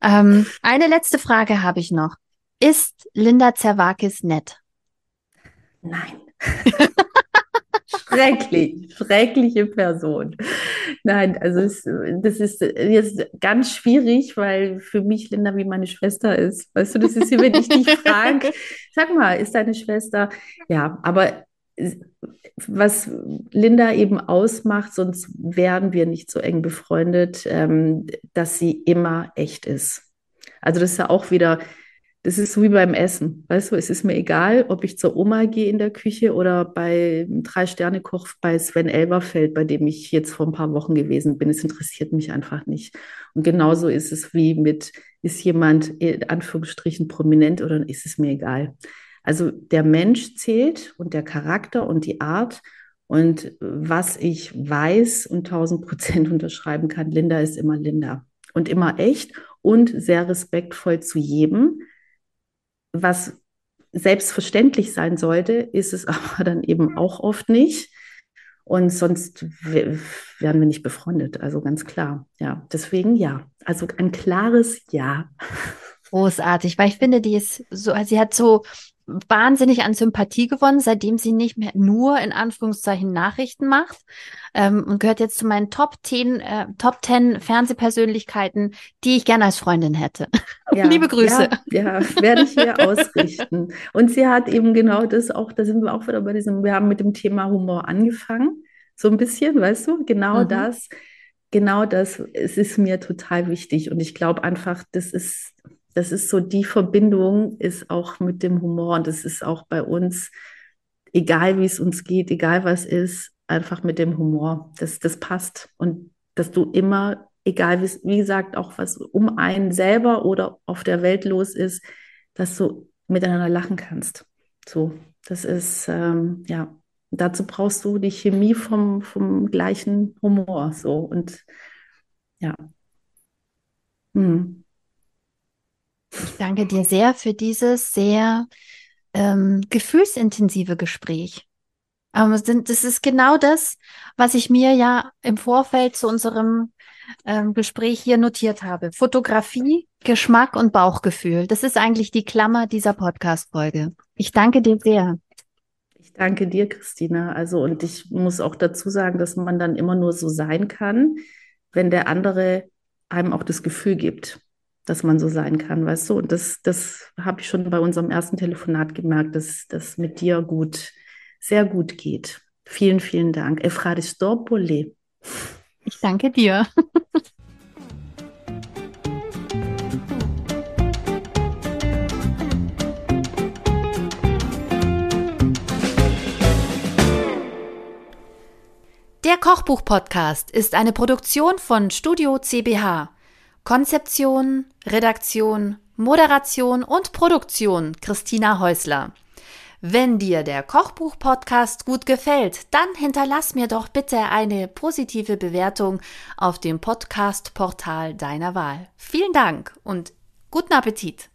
Ähm, eine letzte Frage habe ich noch. Ist Linda Zerwakis nett? Nein. Schrecklich, schreckliche Person. Nein, also es, das ist jetzt ganz schwierig, weil für mich Linda wie meine Schwester ist. Weißt du, das ist wie wenn ich dich frage, sag mal, ist deine Schwester? Ja, aber was Linda eben ausmacht, sonst wären wir nicht so eng befreundet, ähm, dass sie immer echt ist. Also das ist ja auch wieder, das ist so wie beim Essen. Weißt du, es ist mir egal, ob ich zur Oma gehe in der Küche oder bei Drei-Sterne-Koch bei Sven Elberfeld, bei dem ich jetzt vor ein paar Wochen gewesen bin. Es interessiert mich einfach nicht. Und genauso ist es wie mit, ist jemand in Anführungsstrichen prominent oder ist es mir egal. Also der Mensch zählt und der Charakter und die Art. Und was ich weiß und tausend Prozent unterschreiben kann, Linda ist immer Linda und immer echt und sehr respektvoll zu jedem. Was selbstverständlich sein sollte, ist es aber dann eben auch oft nicht. Und sonst wären wir nicht befreundet. Also ganz klar. Ja, deswegen ja. Also ein klares Ja. Großartig, weil ich finde, die ist so, sie hat so wahnsinnig an Sympathie gewonnen, seitdem sie nicht mehr nur in Anführungszeichen Nachrichten macht ähm, und gehört jetzt zu meinen Top 10, äh, Top 10 Fernsehpersönlichkeiten, die ich gerne als Freundin hätte. Ja, Liebe Grüße. Ja, ja werde ich hier ausrichten. Und sie hat eben genau das auch, da sind wir auch wieder bei diesem, wir haben mit dem Thema Humor angefangen, so ein bisschen, weißt du, genau mhm. das, genau das, es ist mir total wichtig und ich glaube einfach, das ist das ist so, die Verbindung ist auch mit dem Humor und das ist auch bei uns, egal wie es uns geht, egal was ist, einfach mit dem Humor. Das, das passt und dass du immer, egal wie, wie gesagt, auch was um einen selber oder auf der Welt los ist, dass du miteinander lachen kannst. So, das ist, ähm, ja, dazu brauchst du die Chemie vom, vom gleichen Humor. So und ja. Hm. Ich danke dir sehr für dieses sehr ähm, gefühlsintensive Gespräch. Aber das ist genau das, was ich mir ja im Vorfeld zu unserem ähm, Gespräch hier notiert habe. Fotografie, Geschmack und Bauchgefühl. Das ist eigentlich die Klammer dieser Podcast-Folge. Ich danke dir sehr. Ich danke dir, Christina. Also, und ich muss auch dazu sagen, dass man dann immer nur so sein kann, wenn der andere einem auch das Gefühl gibt dass man so sein kann, weißt du? Und das, das habe ich schon bei unserem ersten Telefonat gemerkt, dass das mit dir gut, sehr gut geht. Vielen, vielen Dank. Efraristopole. Ich danke dir. Der Kochbuch-Podcast ist eine Produktion von Studio CBH. Konzeption, Redaktion, Moderation und Produktion Christina Häusler. Wenn dir der Kochbuch-Podcast gut gefällt, dann hinterlass mir doch bitte eine positive Bewertung auf dem Podcast-Portal deiner Wahl. Vielen Dank und guten Appetit!